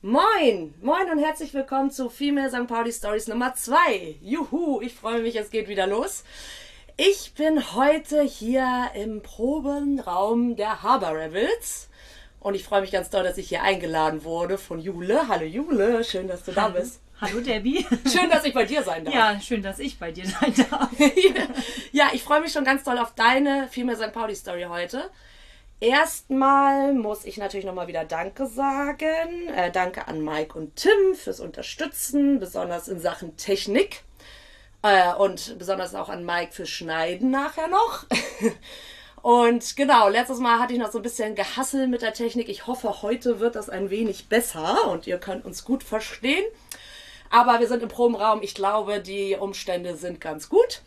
Moin, moin und herzlich willkommen zu Female St. Pauli Stories Nummer 2. Juhu, ich freue mich, es geht wieder los. Ich bin heute hier im Probenraum der Harbor Rebels und ich freue mich ganz doll, dass ich hier eingeladen wurde von Jule. Hallo Jule, schön, dass du Hallo. da bist. Hallo Debbie. Schön, dass ich bei dir sein darf. Ja, schön, dass ich bei dir sein darf. ja, ich freue mich schon ganz doll auf deine Female St. Pauli Story heute. Erstmal muss ich natürlich nochmal wieder Danke sagen. Äh, danke an Mike und Tim fürs Unterstützen, besonders in Sachen Technik. Äh, und besonders auch an Mike fürs Schneiden nachher noch. und genau, letztes Mal hatte ich noch so ein bisschen gehasselt mit der Technik. Ich hoffe, heute wird das ein wenig besser und ihr könnt uns gut verstehen. Aber wir sind im Probenraum. Ich glaube, die Umstände sind ganz gut.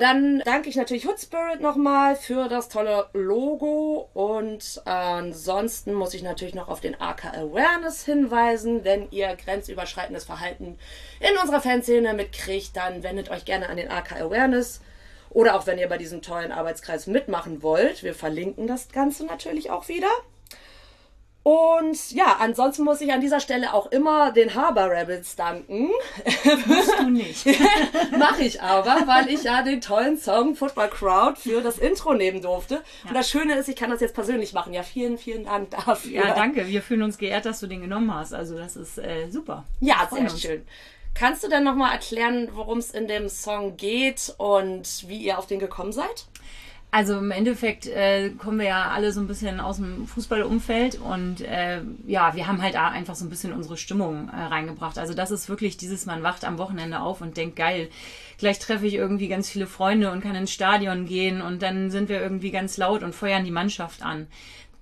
Dann danke ich natürlich Hood Spirit nochmal für das tolle Logo und ansonsten muss ich natürlich noch auf den AK Awareness hinweisen. Wenn ihr grenzüberschreitendes Verhalten in unserer Fanszene mitkriegt, dann wendet euch gerne an den AK Awareness. Oder auch wenn ihr bei diesem tollen Arbeitskreis mitmachen wollt. Wir verlinken das Ganze natürlich auch wieder. Und ja, ansonsten muss ich an dieser Stelle auch immer den Harbor Rebels danken. Musst du nicht. Mache ich aber, weil ich ja den tollen Song Football Crowd für das Intro nehmen durfte. Ja. Und das Schöne ist, ich kann das jetzt persönlich machen. Ja, vielen, vielen Dank dafür. Ja, danke. Wir fühlen uns geehrt, dass du den genommen hast. Also das ist äh, super. Ja, sehr uns. schön. Kannst du denn nochmal erklären, worum es in dem Song geht und wie ihr auf den gekommen seid? Also im Endeffekt äh, kommen wir ja alle so ein bisschen aus dem Fußballumfeld und äh, ja, wir haben halt einfach so ein bisschen unsere Stimmung äh, reingebracht. Also das ist wirklich dieses, man wacht am Wochenende auf und denkt, geil, gleich treffe ich irgendwie ganz viele Freunde und kann ins Stadion gehen und dann sind wir irgendwie ganz laut und feuern die Mannschaft an.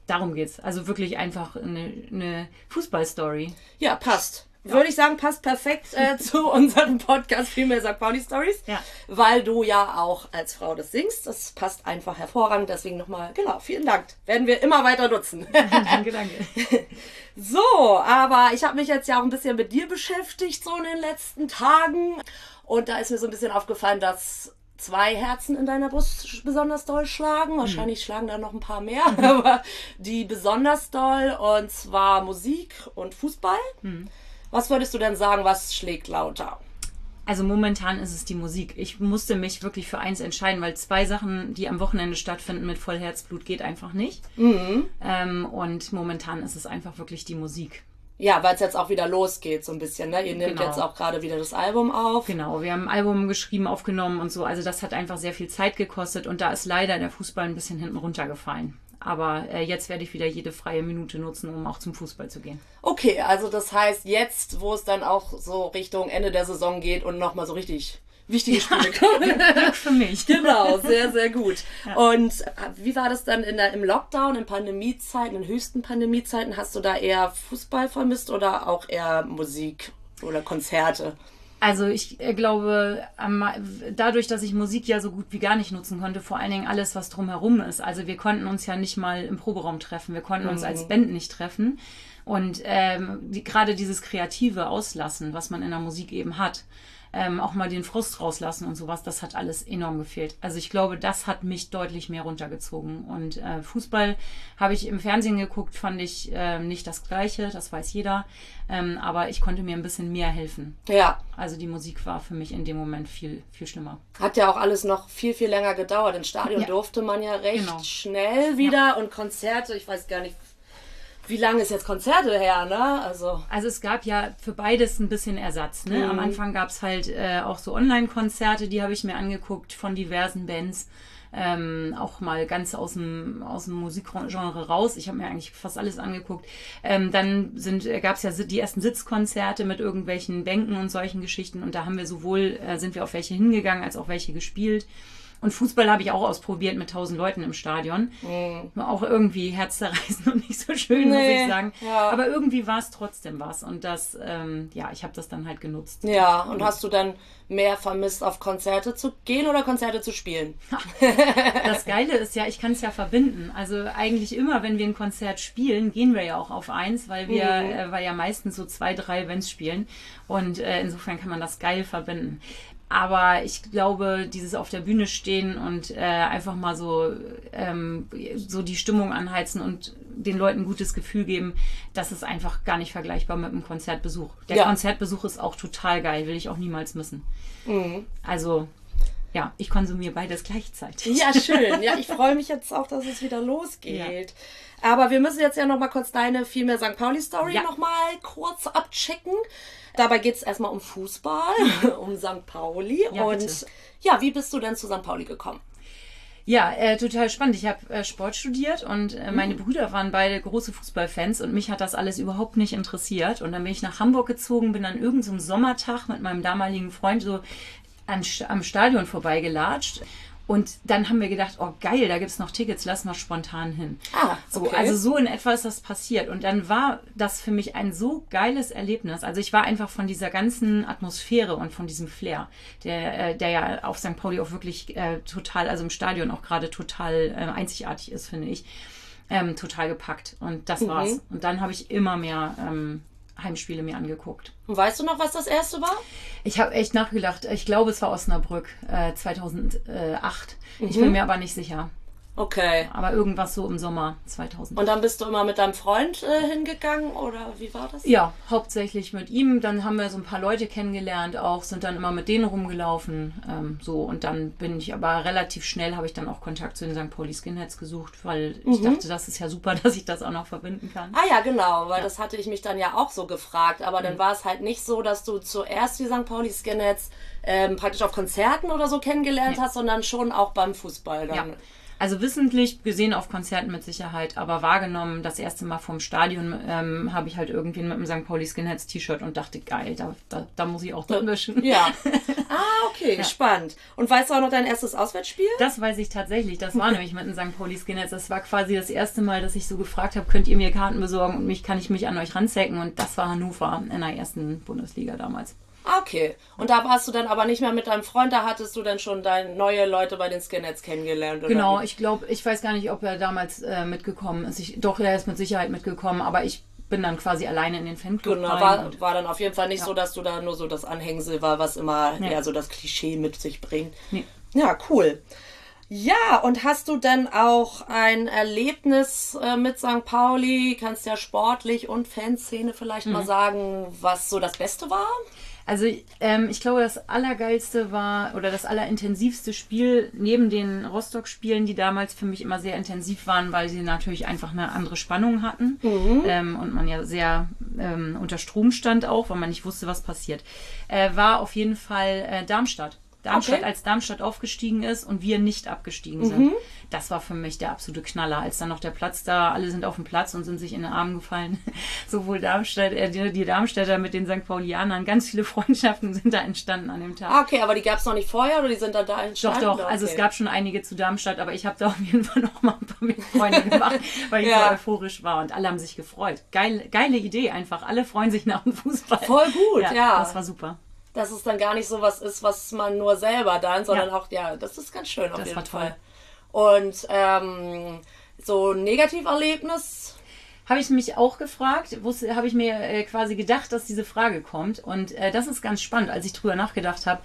Darum geht's. Also wirklich einfach eine, eine Fußballstory. Ja, passt würde ich sagen, passt perfekt äh, zu unserem Podcast Female St. Pauli Stories, ja. weil du ja auch als Frau das singst. Das passt einfach hervorragend. Deswegen nochmal, genau, vielen Dank. Werden wir immer weiter nutzen. danke, danke. So, aber ich habe mich jetzt ja auch ein bisschen mit dir beschäftigt, so in den letzten Tagen. Und da ist mir so ein bisschen aufgefallen, dass zwei Herzen in deiner Brust besonders doll schlagen. Mhm. Wahrscheinlich mhm. schlagen da noch ein paar mehr, aber die besonders doll. Und zwar Musik und Fußball. Mhm. Was würdest du denn sagen, was schlägt lauter? Also momentan ist es die Musik. Ich musste mich wirklich für eins entscheiden, weil zwei Sachen, die am Wochenende stattfinden mit Vollherzblut, geht einfach nicht. Mhm. Ähm, und momentan ist es einfach wirklich die Musik. Ja, weil es jetzt auch wieder losgeht, so ein bisschen. Ne? Ihr nehmt genau. jetzt auch gerade wieder das Album auf. Genau, wir haben ein Album geschrieben, aufgenommen und so. Also das hat einfach sehr viel Zeit gekostet und da ist leider der Fußball ein bisschen hinten runtergefallen. Aber äh, jetzt werde ich wieder jede freie Minute nutzen, um auch zum Fußball zu gehen. Okay, also das heißt, jetzt, wo es dann auch so Richtung Ende der Saison geht und nochmal so richtig wichtige Spiele kommen. Glück für mich. genau, sehr, sehr gut. Ja. Und äh, wie war das dann in der, im Lockdown, in Pandemiezeiten, in höchsten Pandemiezeiten? Hast du da eher Fußball vermisst oder auch eher Musik oder Konzerte? Also ich äh, glaube, dadurch, dass ich Musik ja so gut wie gar nicht nutzen konnte, vor allen Dingen alles, was drumherum ist. Also wir konnten uns ja nicht mal im Proberaum treffen, wir konnten uns als mhm. Band nicht treffen. Und ähm, die, gerade dieses kreative Auslassen, was man in der Musik eben hat, ähm, auch mal den Frust rauslassen und sowas, das hat alles enorm gefehlt. Also ich glaube, das hat mich deutlich mehr runtergezogen. Und äh, Fußball habe ich im Fernsehen geguckt, fand ich äh, nicht das Gleiche, das weiß jeder. Ähm, aber ich konnte mir ein bisschen mehr helfen. Ja. Also die Musik war für mich in dem Moment viel, viel schlimmer. Hat ja auch alles noch viel, viel länger gedauert. Ins Stadion Ja. durfte man ja recht Genau. schnell wieder und Konzerte, ich weiß gar nicht, wie lange ist jetzt Konzerte her, ne? Also. Also es gab ja für beides ein bisschen Ersatz. Ne? Am Anfang gab es halt äh, auch so Online-Konzerte, die habe ich mir angeguckt von diversen Bands. Ähm, auch mal ganz aus dem, aus dem Musikgenre raus. Ich habe mir eigentlich fast alles angeguckt. Ähm, dann sind, gab es ja die ersten Sitzkonzerte mit irgendwelchen Bänken und solchen Geschichten. Und da haben wir sowohl, äh, sind wir auf welche hingegangen, als auch welche gespielt. Und Fußball habe ich auch ausprobiert mit tausend Leuten im Stadion. Auch irgendwie herzzerreißend und nicht so schön, muss Nee, ich sagen. ja. Aber irgendwie war es trotzdem was. Und das, ähm, ja, ich habe das dann halt genutzt. Ja, und hast du dann mehr vermisst, auf Konzerte zu gehen oder Konzerte zu spielen? Das Geile ist ja, ich kann es ja verbinden. Also eigentlich immer, wenn wir ein Konzert spielen, gehen wir ja auch auf eins, weil wir, äh, weil ja meistens so zwei, drei Events spielen. Und äh, insofern kann man das geil verbinden. Aber ich glaube, dieses auf der Bühne stehen und äh, einfach mal so, ähm, so die Stimmung anheizen und den Leuten ein gutes Gefühl geben, das ist einfach gar nicht vergleichbar mit einem Konzertbesuch. Der Ja. Konzertbesuch ist auch total geil, will ich auch niemals missen. Also, ja, ich konsumiere beides gleichzeitig. Ja, schön. Ja, ich freue mich jetzt auch, dass es wieder losgeht. Aber wir müssen jetzt ja noch mal kurz deine vielmehr St. Pauli-Story Ja. noch mal kurz abchecken. Dabei geht es erstmal um Fußball, um St. Pauli. Ja, und bitte. ja, wie bist du denn zu St. Pauli gekommen? Ja, äh, total spannend. Ich habe äh, Sport studiert und äh, meine Brüder waren beide große Fußballfans und mich hat das alles überhaupt nicht interessiert. Und dann bin ich nach Hamburg gezogen, bin an irgendeinem so Sommertag mit meinem damaligen Freund so an, am Stadion vorbeigelatscht. Und dann haben wir gedacht, oh geil, da gibt's noch Tickets, lass mal spontan hin. Ah, so, okay. also so in etwa ist das passiert. Und dann war das für mich ein so geiles Erlebnis. Also ich war einfach von dieser ganzen Atmosphäre und von diesem Flair, der, äh, der ja auf St. Pauli auch wirklich äh, total, also im Stadion auch gerade total äh, einzigartig ist, finde ich, ähm, total gepackt. Und das war's. Und dann habe ich immer mehr ähm, Heimspiele mir angeguckt. Und weißt du noch, was das erste war? Ich habe echt nachgedacht. Ich glaube, es war Osnabrück äh, 2008. Ich bin mir aber nicht sicher. Okay. Aber irgendwas so im Sommer 2000. Und dann bist du immer mit deinem Freund äh, hingegangen oder wie war das? Ja, hauptsächlich mit ihm. Dann haben wir so ein paar Leute kennengelernt, auch sind dann immer mit denen rumgelaufen. Ähm, so und dann bin ich aber relativ schnell habe ich dann auch Kontakt zu den St. Pauli Skinheads gesucht, weil ich dachte, das ist ja super, dass ich das auch noch verbinden kann. Ah ja, genau, weil das hatte ich mich dann ja auch so gefragt. Aber Mhm. dann war es halt nicht so, dass du zuerst die St. Pauli Skinheads ähm, praktisch auf Konzerten oder so kennengelernt Nee. hast, sondern schon auch beim Fußball dann. Ja. Also wissentlich gesehen auf Konzerten mit Sicherheit, aber wahrgenommen das erste Mal vom Stadion ähm, habe ich halt irgendwen mit einem St. Pauli Skinheads T-Shirt und dachte, geil, da, da, da muss ich auch drin mischen. Ja. Ah, okay, spannend. Und weißt du auch noch dein erstes Auswärtsspiel? Das weiß ich tatsächlich. Das war nämlich mit den St. Pauli Skinheads. Das war quasi das erste Mal, dass ich so gefragt habe, könnt ihr mir Karten besorgen und mich kann ich mich an euch ranzecken. Und das war Hannover in der ersten Bundesliga damals. Okay. Und da warst du dann aber nicht mehr mit deinem Freund, da hattest du dann schon deine neue Leute bei den Skinheads kennengelernt, oder? Genau, wie? ich glaube, ich weiß gar nicht, ob er damals äh, mitgekommen ist. Ich, doch, er ist mit Sicherheit mitgekommen, aber ich bin dann quasi alleine in den Fanclub Genau, war, war dann auf jeden Fall nicht Ja. so, dass du da nur so das Anhängsel war, was immer Nee. eher so das Klischee mit sich bringt. Nee. Ja, cool. Ja, und hast du dann auch ein Erlebnis äh, mit St. Pauli? Kannst ja sportlich und Fanszene vielleicht Mhm. mal sagen, was so das Beste war? Also ähm, ich glaube, das Allergeilste war oder das Allerintensivste Spiel neben den Rostock-Spielen, die damals für mich immer sehr intensiv waren, weil sie natürlich einfach eine andere Spannung hatten ähm, und man ja sehr ähm, unter Strom stand auch, weil man nicht wusste, was passiert, äh, war auf jeden Fall äh, Darmstadt. Darmstadt, Okay. als Darmstadt aufgestiegen ist und wir nicht abgestiegen sind. Das war für mich der absolute Knaller. Als dann noch der Platz da, alle sind auf dem Platz und sind sich in den Armen gefallen. Sowohl Darmstadt, äh, die, die Darmstädter mit den St. Paulianern, ganz viele Freundschaften sind da entstanden an dem Tag. Ah, okay, aber die gab es noch nicht vorher oder die sind dann da Doch, entstanden? doch. Okay. Also es gab schon einige zu Darmstadt, aber ich habe da auf jeden Fall noch mal ein paar mit Freunde gemacht, weil ich Ja. so euphorisch war und alle haben sich gefreut. Geil, geile Idee einfach. Alle freuen sich nach dem Fußball. Voll gut, ja. Das war super. Dass es dann gar nicht so was ist, was man nur selber dann, sondern Ja. auch, ja, das ist ganz schön auf Das jeden war toll. Fall. Und ähm, so ein Negativerlebnis? Habe ich mich auch gefragt, habe ich mir äh, quasi gedacht, dass diese Frage kommt. Und äh, das ist ganz spannend, als ich drüber nachgedacht habe.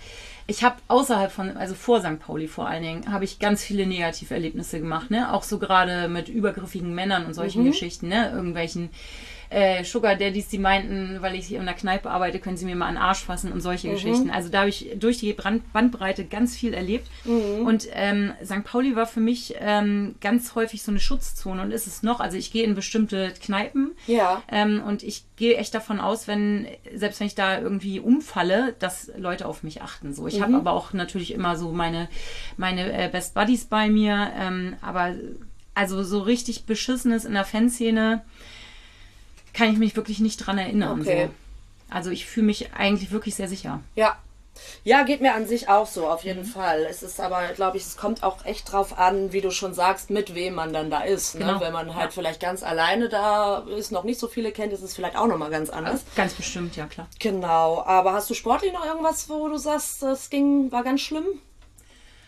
Ich habe außerhalb von, also vor St. Pauli vor allen Dingen, habe ich ganz viele Negativerlebnisse gemacht, ne? Auch so gerade mit übergriffigen Männern und solchen mhm. Geschichten, ne? Irgendwelchen äh, Sugar Daddies, die meinten, weil ich hier in der Kneipe arbeite, können sie mir mal an den Arsch fassen und solche mhm. Geschichten. Also da habe ich durch die Brand Bandbreite ganz viel erlebt. Mhm. Und ähm, St. Pauli war für mich ähm, ganz häufig so eine Schutzzone und ist es noch. Also ich gehe in bestimmte Kneipen ja. ähm, und ich gehe echt davon aus, wenn, selbst wenn ich da irgendwie umfalle, dass Leute auf mich achten. So, ich mhm. habe aber auch natürlich immer so meine, meine äh, Best Buddies bei mir. Ähm, aber also so richtig beschissenes in der Fanszene kann ich mich wirklich nicht dran erinnern. Okay. So. Also ich fühle mich eigentlich wirklich sehr sicher. Ja. Ja, geht mir an sich auch so, auf jeden mhm. Fall. Es ist aber, glaube ich, es kommt auch echt drauf an, wie du schon sagst, mit wem man dann da ist. Ne? Genau. Wenn man halt ja. vielleicht ganz alleine da ist, noch nicht so viele kennt, ist es vielleicht auch nochmal ganz anders. Ganz bestimmt, ja klar. Genau. Aber hast du sportlich noch irgendwas, wo du sagst, das ging, war ganz schlimm?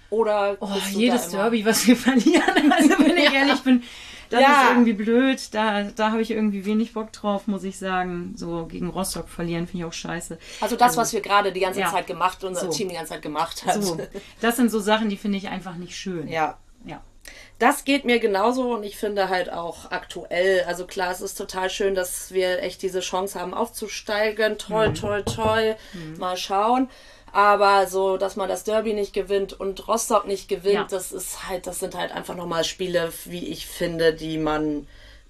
Oder oh, jedes Derby, was wir verlieren. Also wenn ich ehrlich bin, das ja. ist irgendwie blöd. Da, da habe ich irgendwie wenig Bock drauf, muss ich sagen. So gegen Rostock verlieren finde ich auch scheiße. Also das, also, was wir gerade die ganze ja. Zeit gemacht, unser so. Team die ganze Zeit gemacht hat. So. Das sind so Sachen, die finde ich einfach nicht schön. Ja. Ja. Das geht mir genauso und ich finde halt auch aktuell, also klar, es ist total schön, dass wir echt diese Chance haben aufzusteigen. Toll, mhm. toll, toll. Mhm. Mal schauen. Aber so, dass man das Derby nicht gewinnt und Rostock nicht gewinnt, ja. das ist halt, das sind halt einfach nochmal Spiele, wie ich finde, die man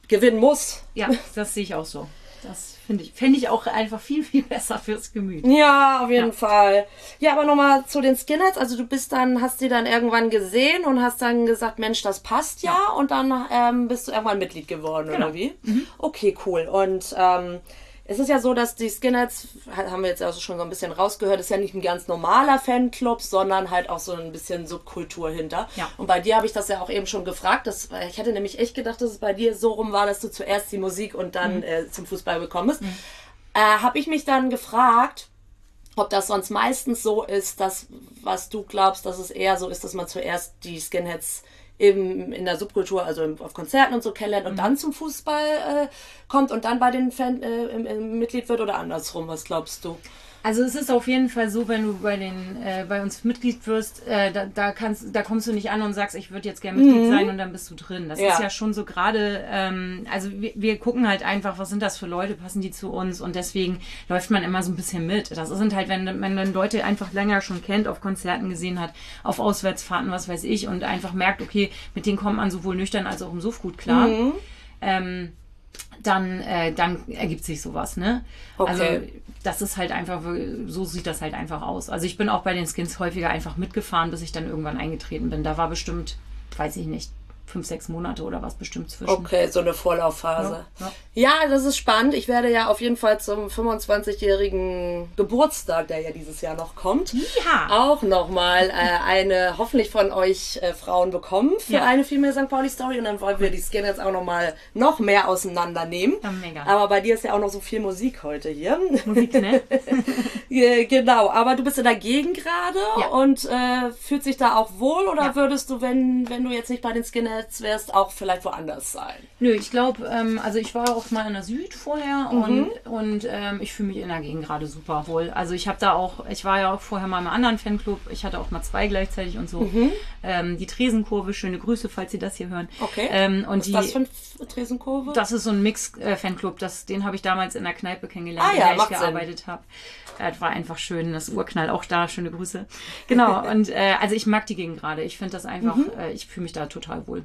gewinnen muss. Ja, das sehe ich auch so. Das finde ich, fände ich auch einfach viel, viel besser fürs Gemüt. Ja, auf jeden ja. Fall. Ja, aber nochmal zu den Skinheads. Also du bist dann, hast sie dann irgendwann gesehen und hast dann gesagt, Mensch, das passt ja. ja. Und dann ähm, bist du irgendwann Mitglied geworden, genau. oder wie? Mhm. Okay, cool. Und ähm, es ist ja so, dass die Skinheads, haben wir jetzt also schon so ein bisschen rausgehört, ist ja nicht ein ganz normaler Fanclub, sondern halt auch so ein bisschen Subkultur hinter. Ja. Und bei dir habe ich das ja auch eben schon gefragt. Das, ich hätte nämlich echt gedacht, dass es bei dir so rum war, dass du zuerst die Musik und dann mhm. äh, zum Fußball gekommen bist. Mhm. Äh, habe ich mich dann gefragt, ob das sonst meistens so ist, dass, was du glaubst, dass es eher so ist, dass man zuerst die Skinheads im, in der Subkultur, also im, auf Konzerten und so kennenlernt und mhm. dann zum Fußball äh, kommt und dann bei den Fan äh, im, im Mitglied wird oder andersrum? Was glaubst du? Also es ist auf jeden Fall so, wenn du bei den äh, bei uns Mitglied wirst, äh, da, da kannst da kommst du nicht an und sagst, ich würde jetzt gerne Mitglied mhm. sein und dann bist du drin. Das ja. ist ja schon so gerade, ähm, also wir, wir gucken halt einfach, was sind das für Leute, passen die zu uns und deswegen läuft man immer so ein bisschen mit. Das sind halt, wenn man dann Leute einfach länger schon kennt, auf Konzerten gesehen hat, auf Auswärtsfahrten, was weiß ich, und einfach merkt, okay, mit denen kommt man sowohl nüchtern als auch im Suff gut klar. Mhm. Ähm, dann, äh, dann ergibt sich sowas, ne? Okay. Also das ist halt einfach, so sieht das halt einfach aus. Also ich bin auch bei den Skins häufiger einfach mitgefahren, bis ich dann irgendwann eingetreten bin. Da war bestimmt, weiß ich nicht, fünf, sechs Monate oder was bestimmt zwischen. Okay, so eine Vorlaufphase. Ja, ja. ja, das ist spannend. Ich werde ja auf jeden Fall zum 25-jährigen Geburtstag, der ja dieses Jahr noch kommt, ja. auch nochmal äh, eine hoffentlich von euch äh, Frauen bekommen für eine Female St. Pauli Story. Und dann wollen wir die Skinheads auch nochmal noch mehr auseinandernehmen. Mega. Aber bei dir ist ja auch noch so viel Musik heute hier. Musik, ne? genau, aber du bist in der Gegend gerade und äh, fühlt sich da auch wohl oder würdest du, wenn, wenn du jetzt nicht bei den Skinheads jetzt wirst, auch vielleicht woanders sein. Nö, ich glaube, ähm, also ich war auch mal in der Süd vorher mhm. und, und ähm, ich fühle mich in der Gegend gerade super wohl. Also ich habe da auch, ich war ja auch vorher mal im anderen Fanclub, ich hatte auch mal zwei gleichzeitig und so. Mhm. Ähm, die Tresenkurve, schöne Grüße, falls Sie das hier hören. Okay. Ähm, und Was ist das für eine Tresenkurve? Das ist so ein Mix-Fanclub, äh, den habe ich damals in der Kneipe kennengelernt, ah, ja, in der ich gearbeitet habe. Das war einfach schön, das Urknall auch da, schöne Grüße. Genau, und äh, also ich mag die Gegend gerade. Ich finde das einfach, mhm. äh, ich fühle mich da total wohl.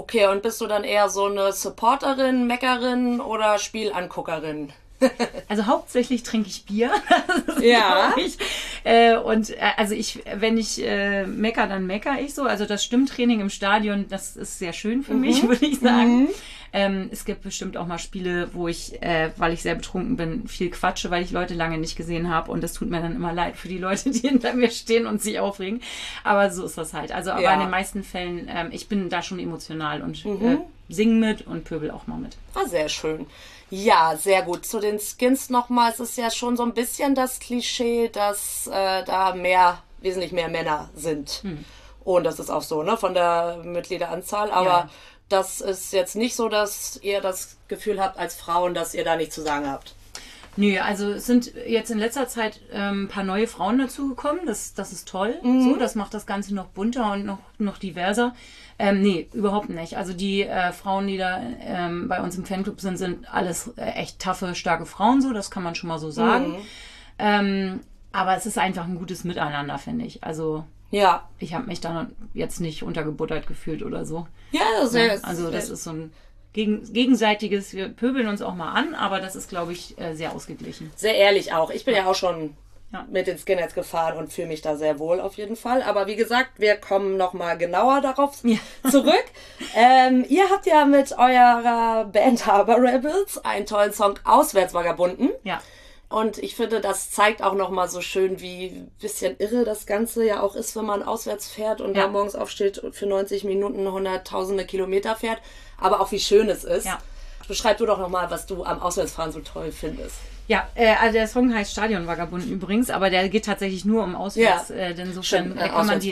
Okay, und bist du dann eher so eine Supporterin, Meckerin oder Spielanguckerin? also hauptsächlich trinke ich Bier. ja. Ich. Äh, und äh, also ich, wenn ich äh, mecker, dann mecker ich so. Also das Stimmtraining im Stadion, das ist sehr schön für mhm. mich, würde ich sagen. Mhm. Ähm, es gibt bestimmt auch mal Spiele, wo ich, äh, weil ich sehr betrunken bin, viel quatsche, weil ich Leute lange nicht gesehen habe. Und das tut mir dann immer leid für die Leute, die hinter mir stehen und sich aufregen. Aber so ist das halt. Also aber ja. in den meisten Fällen, ähm, ich bin da schon emotional und mhm. äh, sing mit und pöbel auch mal mit. Ah, sehr schön. Ja, sehr gut. Zu den Skins nochmal. Es ist ja schon so ein bisschen das Klischee, dass äh, da mehr, wesentlich mehr Männer sind. Hm. Und das ist auch so, ne, von der Mitgliederanzahl. Aber ja das ist jetzt nicht so, dass ihr das Gefühl habt als Frauen, dass ihr da nichts zu sagen habt. Nö, also es sind jetzt in letzter Zeit ähm, ein paar neue Frauen dazugekommen. Das, das ist toll. Mhm. So, das macht das Ganze noch bunter und noch, noch diverser. Ähm, nee, überhaupt nicht. Also die äh, Frauen, die da ähm, bei uns im Fanclub sind, sind alles äh, echt taffe, starke Frauen, so, das kann man schon mal so sagen. Mhm. Ähm, aber es ist einfach ein gutes Miteinander, finde ich. Also ja. Ich habe mich da jetzt nicht untergebuttert gefühlt oder so. Ja, sehr. Ja, also das ist so ein gegen, gegenseitiges, wir pöbeln uns auch mal an, aber das ist, glaube ich, äh, sehr ausgeglichen. Sehr ehrlich auch. Ich bin ja, ja auch schon ja. mit den Skinheads gefahren und fühle mich da sehr wohl auf jeden Fall. Aber wie gesagt, wir kommen nochmal genauer darauf ja. zurück. ähm, ihr habt ja mit eurer Band Harbor Rebels einen tollen Song Auswärtsvagabunden. Ja. Und ich finde, das zeigt auch nochmal so schön, wie bisschen irre das Ganze ja auch ist, wenn man auswärts fährt und ja. da morgens aufsteht und für 90 Minuten hunderttausende Kilometer fährt. Aber auch wie schön es ist. Ja. Beschreib du doch nochmal, was du am Auswärtsfahren so toll findest. Ja, äh, also der Song heißt Stadionvagabunden übrigens, aber der geht tatsächlich nur um Auswärts. Ja. Äh, denn insofern äh, kann, man die,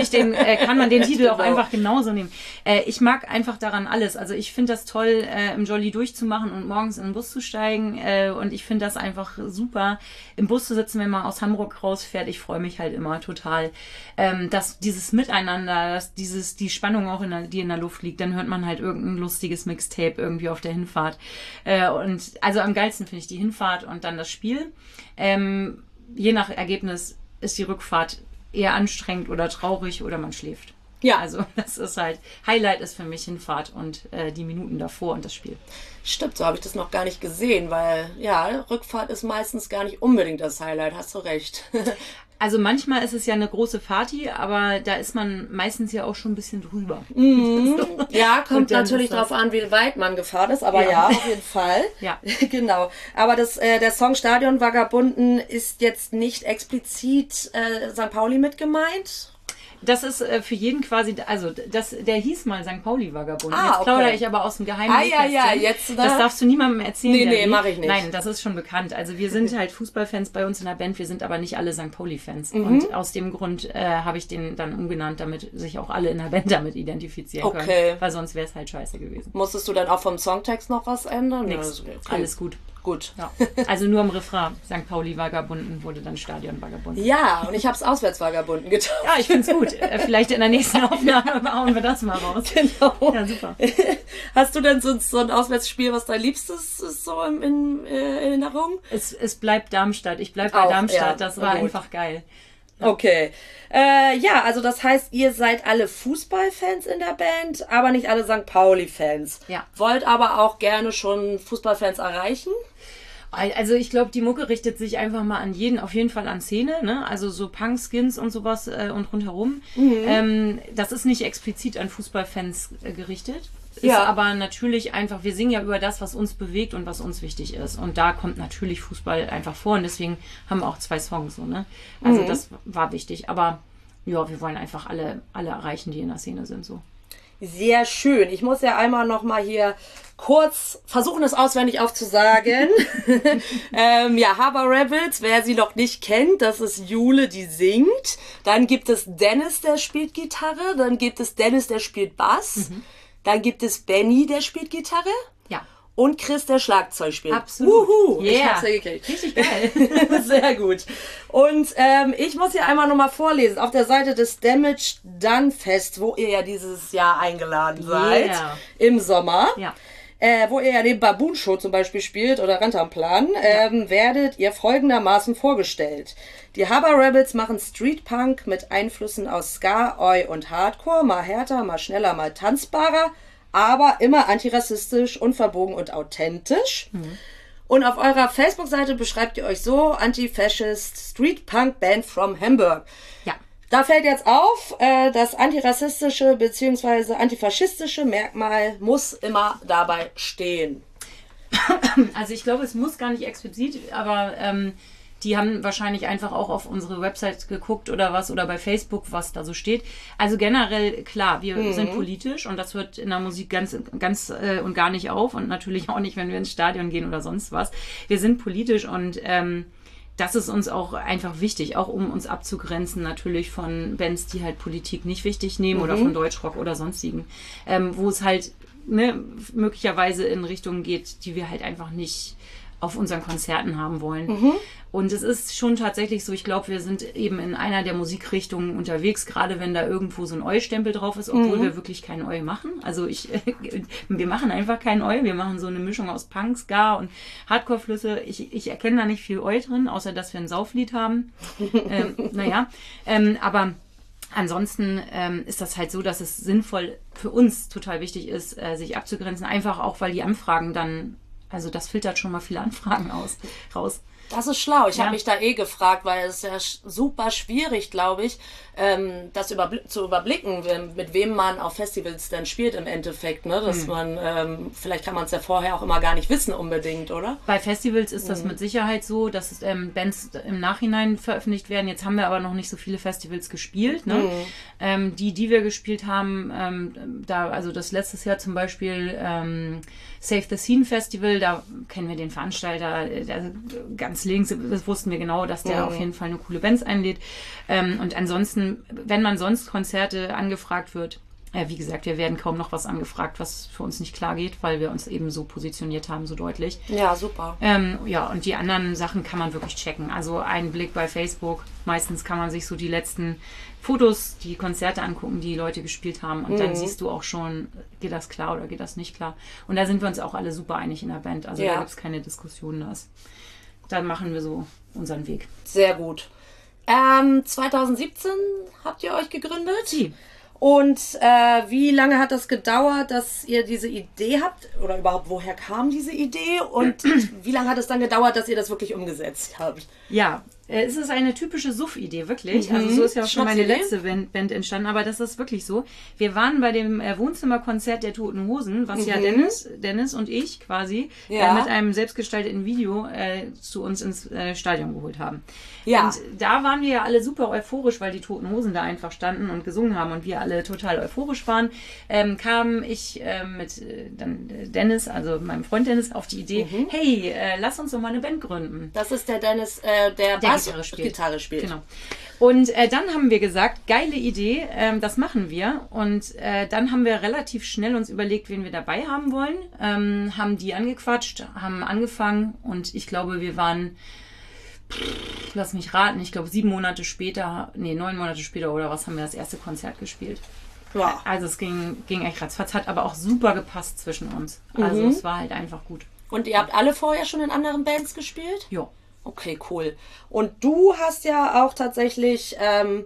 ich den, äh, kann man den Titel genau. auch einfach genauso nehmen. Äh, ich mag einfach daran alles. Also ich finde das toll, äh, im Jolly durchzumachen und morgens in den Bus zu steigen. Äh, und ich finde das einfach super, im Bus zu sitzen, wenn man aus Hamburg rausfährt. Ich freue mich halt immer total, ähm, dass dieses Miteinander, dass dieses die Spannung auch in der, die in der Luft liegt. Dann hört man halt irgendein lustiges Mixtape irgendwie auf der Hinfahrt. Äh, und also am geilsten finde ich die Hinfahrt und dann das Spiel. Ähm, je nach Ergebnis ist die Rückfahrt eher anstrengend oder traurig oder man schläft. Ja. Also das ist halt, Highlight ist für mich Hinfahrt und äh, die Minuten davor und das Spiel. Stimmt, so habe ich das noch gar nicht gesehen, weil ja, Rückfahrt ist meistens gar nicht unbedingt das Highlight, hast du recht. Also manchmal ist es ja eine große Party, aber da ist man meistens ja auch schon ein bisschen drüber. Mhm. Ja, kommt natürlich darauf an, wie weit man gefahren ist, aber ja, ja auf jeden Fall. ja. genau. Aber das, äh, der Song Stadion Vagabunden ist jetzt nicht explizit äh, St. Pauli mit gemeint. Das ist äh, für jeden quasi, also das, der hieß mal St. Pauli Vagabund. Ah, jetzt okay. plaudere ich aber aus dem Geheimen. Ah, ja, ja, jetzt. Da? Das darfst du niemandem erzählen. Nee, nee, mache ich nicht. Nein, das ist schon bekannt. Also wir sind halt Fußballfans bei uns in der Band, wir sind aber nicht alle St. Pauli-Fans. Mhm. Und aus dem Grund äh, habe ich den dann umgenannt, damit sich auch alle in der Band damit identifizieren okay. können. Weil sonst wäre es halt scheiße gewesen. Musstest du dann auch vom Songtext noch was ändern? Nix. Okay. Alles gut. Gut. Ja. Also nur im Refrain. St. Pauli Vagabunden wurde dann Stadion Vagabunden. Ja, und ich habe es auswärts Vagabunden getan. Ja, ich finde es gut. Äh, vielleicht in der nächsten Aufnahme hauen wir das mal raus. Genau. Ja, super. Hast du denn so, so ein Auswärtsspiel, was dein Liebstes ist, so in, in, äh, in Erinnerung? Es, es bleibt Darmstadt. Ich bleibe bei Auch, Darmstadt. Ja, das war gut. einfach geil. Okay. Äh, ja, also das heißt, ihr seid alle Fußballfans in der Band, aber nicht alle St. Pauli-Fans. Ja. Wollt aber auch gerne schon Fußballfans erreichen? Also ich glaube, die Mucke richtet sich einfach mal an jeden, auf jeden Fall an Szene, ne? Also so Punk, Skins und sowas äh, und rundherum. Mhm. Ähm, das ist nicht explizit an Fußballfans äh, gerichtet. Ist ja. aber natürlich einfach, wir singen ja über das, was uns bewegt und was uns wichtig ist. Und da kommt natürlich Fußball einfach vor und deswegen haben wir auch zwei Songs so, ne? Also mhm. das war wichtig. Aber ja, wir wollen einfach alle, alle erreichen, die in der Szene sind so. Sehr schön. Ich muss ja einmal noch mal hier kurz versuchen, es auswendig aufzusagen. ähm, ja, Harbor Rebels, wer sie noch nicht kennt, das ist Jule, die singt. Dann gibt es Dennis, der spielt Gitarre. Dann gibt es Dennis, der spielt Bass. Mhm. Dann gibt es Benny, der spielt Gitarre. Ja. Und Chris, der Schlagzeug spielt. Absolut. Wuhu, yeah. Ich hab's ja gekriegt. Richtig geil. Sehr gut. Und ähm, ich muss hier einmal nochmal vorlesen. Auf der Seite des Damage Done Fest, wo ihr ja dieses Jahr eingeladen seid, yeah. im Sommer. Ja. Äh, wo ihr ja den Baboon Show zum Beispiel spielt oder Rantanplan, ähm, werdet ihr folgendermaßen vorgestellt. Die Haber Rebels machen Street Punk mit Einflüssen aus Ska, Oi und Hardcore, mal härter, mal schneller, mal tanzbarer, aber immer antirassistisch, unverbogen und authentisch. Mhm. Und auf eurer Facebook-Seite beschreibt ihr euch so Anti-Fascist Street Punk Band from Hamburg. Ja. Da fällt jetzt auf, äh, das antirassistische bzw. antifaschistische Merkmal muss immer dabei stehen. Also ich glaube, es muss gar nicht explizit, aber ähm, die haben wahrscheinlich einfach auch auf unsere Website geguckt oder was oder bei Facebook, was da so steht. Also generell, klar, wir mhm. sind politisch und das hört in der Musik ganz, ganz äh, und gar nicht auf und natürlich auch nicht, wenn wir ins Stadion gehen oder sonst was. Wir sind politisch und ähm, das ist uns auch einfach wichtig, auch um uns abzugrenzen natürlich von Bands, die halt Politik nicht wichtig nehmen mhm. oder von Deutschrock oder sonstigen, ähm, wo es halt ne, möglicherweise in Richtungen geht, die wir halt einfach nicht auf unseren Konzerten haben wollen. Mhm. Und es ist schon tatsächlich so, ich glaube, wir sind eben in einer der Musikrichtungen unterwegs, gerade wenn da irgendwo so ein Eu-Stempel drauf ist, obwohl mhm. wir wirklich kein Eu machen. Also ich, wir machen einfach kein Eu, wir machen so eine Mischung aus Punk, Ska und Hardcore-Flüsse. Ich, ich erkenne da nicht viel Eu drin, außer dass wir ein Sauflied haben. ähm, naja, ähm, aber Ansonsten ähm, ist das halt so, dass es sinnvoll für uns total wichtig ist, äh, sich abzugrenzen. Einfach auch, weil die Anfragen dann, also das filtert schon mal viele Anfragen aus, raus. Das ist schlau. Ich ja. habe mich da eh gefragt, weil es ist ja super schwierig, glaube ich, ähm, das überbl zu überblicken, mit wem man auf Festivals denn spielt im Endeffekt. Ne? Dass hm. man, ähm, vielleicht kann man es ja vorher auch immer gar nicht wissen unbedingt, oder? Bei Festivals ist das hm. mit Sicherheit so, dass ähm, Bands im Nachhinein veröffentlicht werden. Jetzt haben wir aber noch nicht so viele Festivals gespielt. Ne? Hm. Ähm, die, die wir gespielt haben, ähm, da, also das letztes Jahr zum Beispiel ähm, Save the Scene Festival, da kennen wir den Veranstalter, der ganz links, das wussten wir genau, dass der mhm. auf jeden Fall eine coole Bands einlädt. Ähm, und ansonsten, wenn man sonst Konzerte angefragt wird, äh, wie gesagt, wir werden kaum noch was angefragt, was für uns nicht klar geht, weil wir uns eben so positioniert haben, so deutlich. Ja, super. Ähm, ja, und die anderen Sachen kann man wirklich checken. Also ein Blick bei Facebook. Meistens kann man sich so die letzten Fotos, die Konzerte angucken, die Leute gespielt haben. Und mhm. dann siehst du auch schon, geht das klar oder geht das nicht klar. Und da sind wir uns auch alle super einig in der Band. Also ja. da gibt es keine Diskussionen. Das. Dann machen wir so unseren Weg. Sehr gut. Ähm, 2017 habt ihr euch gegründet. Sie. Und äh, wie lange hat das gedauert, dass ihr diese Idee habt? Oder überhaupt, woher kam diese Idee? Und wie lange hat es dann gedauert, dass ihr das wirklich umgesetzt habt? Ja, äh, es ist eine typische Suff-Idee, wirklich. Mhm. Also so ist ja auch schon meine letzte Band, Band, entstanden, aber das ist wirklich so. Wir waren bei dem äh, Wohnzimmerkonzert der Toten Hosen, was mhm. ja Dennis, Dennis und ich quasi äh, ja. äh, mit einem selbstgestalteten Video äh, zu uns ins äh, Stadion geholt haben. Ja. Und da waren wir ja alle super euphorisch, weil die Toten Hosen da einfach standen und gesungen haben und wir alle total euphorisch waren. Ähm, kam ich mit dann Dennis, also meinem Freund Dennis, auf die Idee, mhm. hey, lass uns doch mal eine Band gründen. Das ist der Dennis, der, der Bass Gitarre spielt. Gitarre spielt. Genau. Und äh, dann haben wir gesagt, geile Idee, ähm, das machen wir. Und äh, dann haben wir relativ schnell uns überlegt, wen wir dabei haben wollen, ähm, haben die angequatscht, haben angefangen und ich glaube, wir waren, pff, lass mich raten, ich glaube sieben Monate später, nee, neun Monate später oder was, haben wir das erste Konzert gespielt. Ja. Also es ging, ging echt ratzfatz, hat aber auch super gepasst zwischen uns. Also mhm. es war halt einfach gut. Und ihr habt alle vorher schon in anderen Bands gespielt? Ja. Okay, cool. Und du hast ja auch tatsächlich ähm,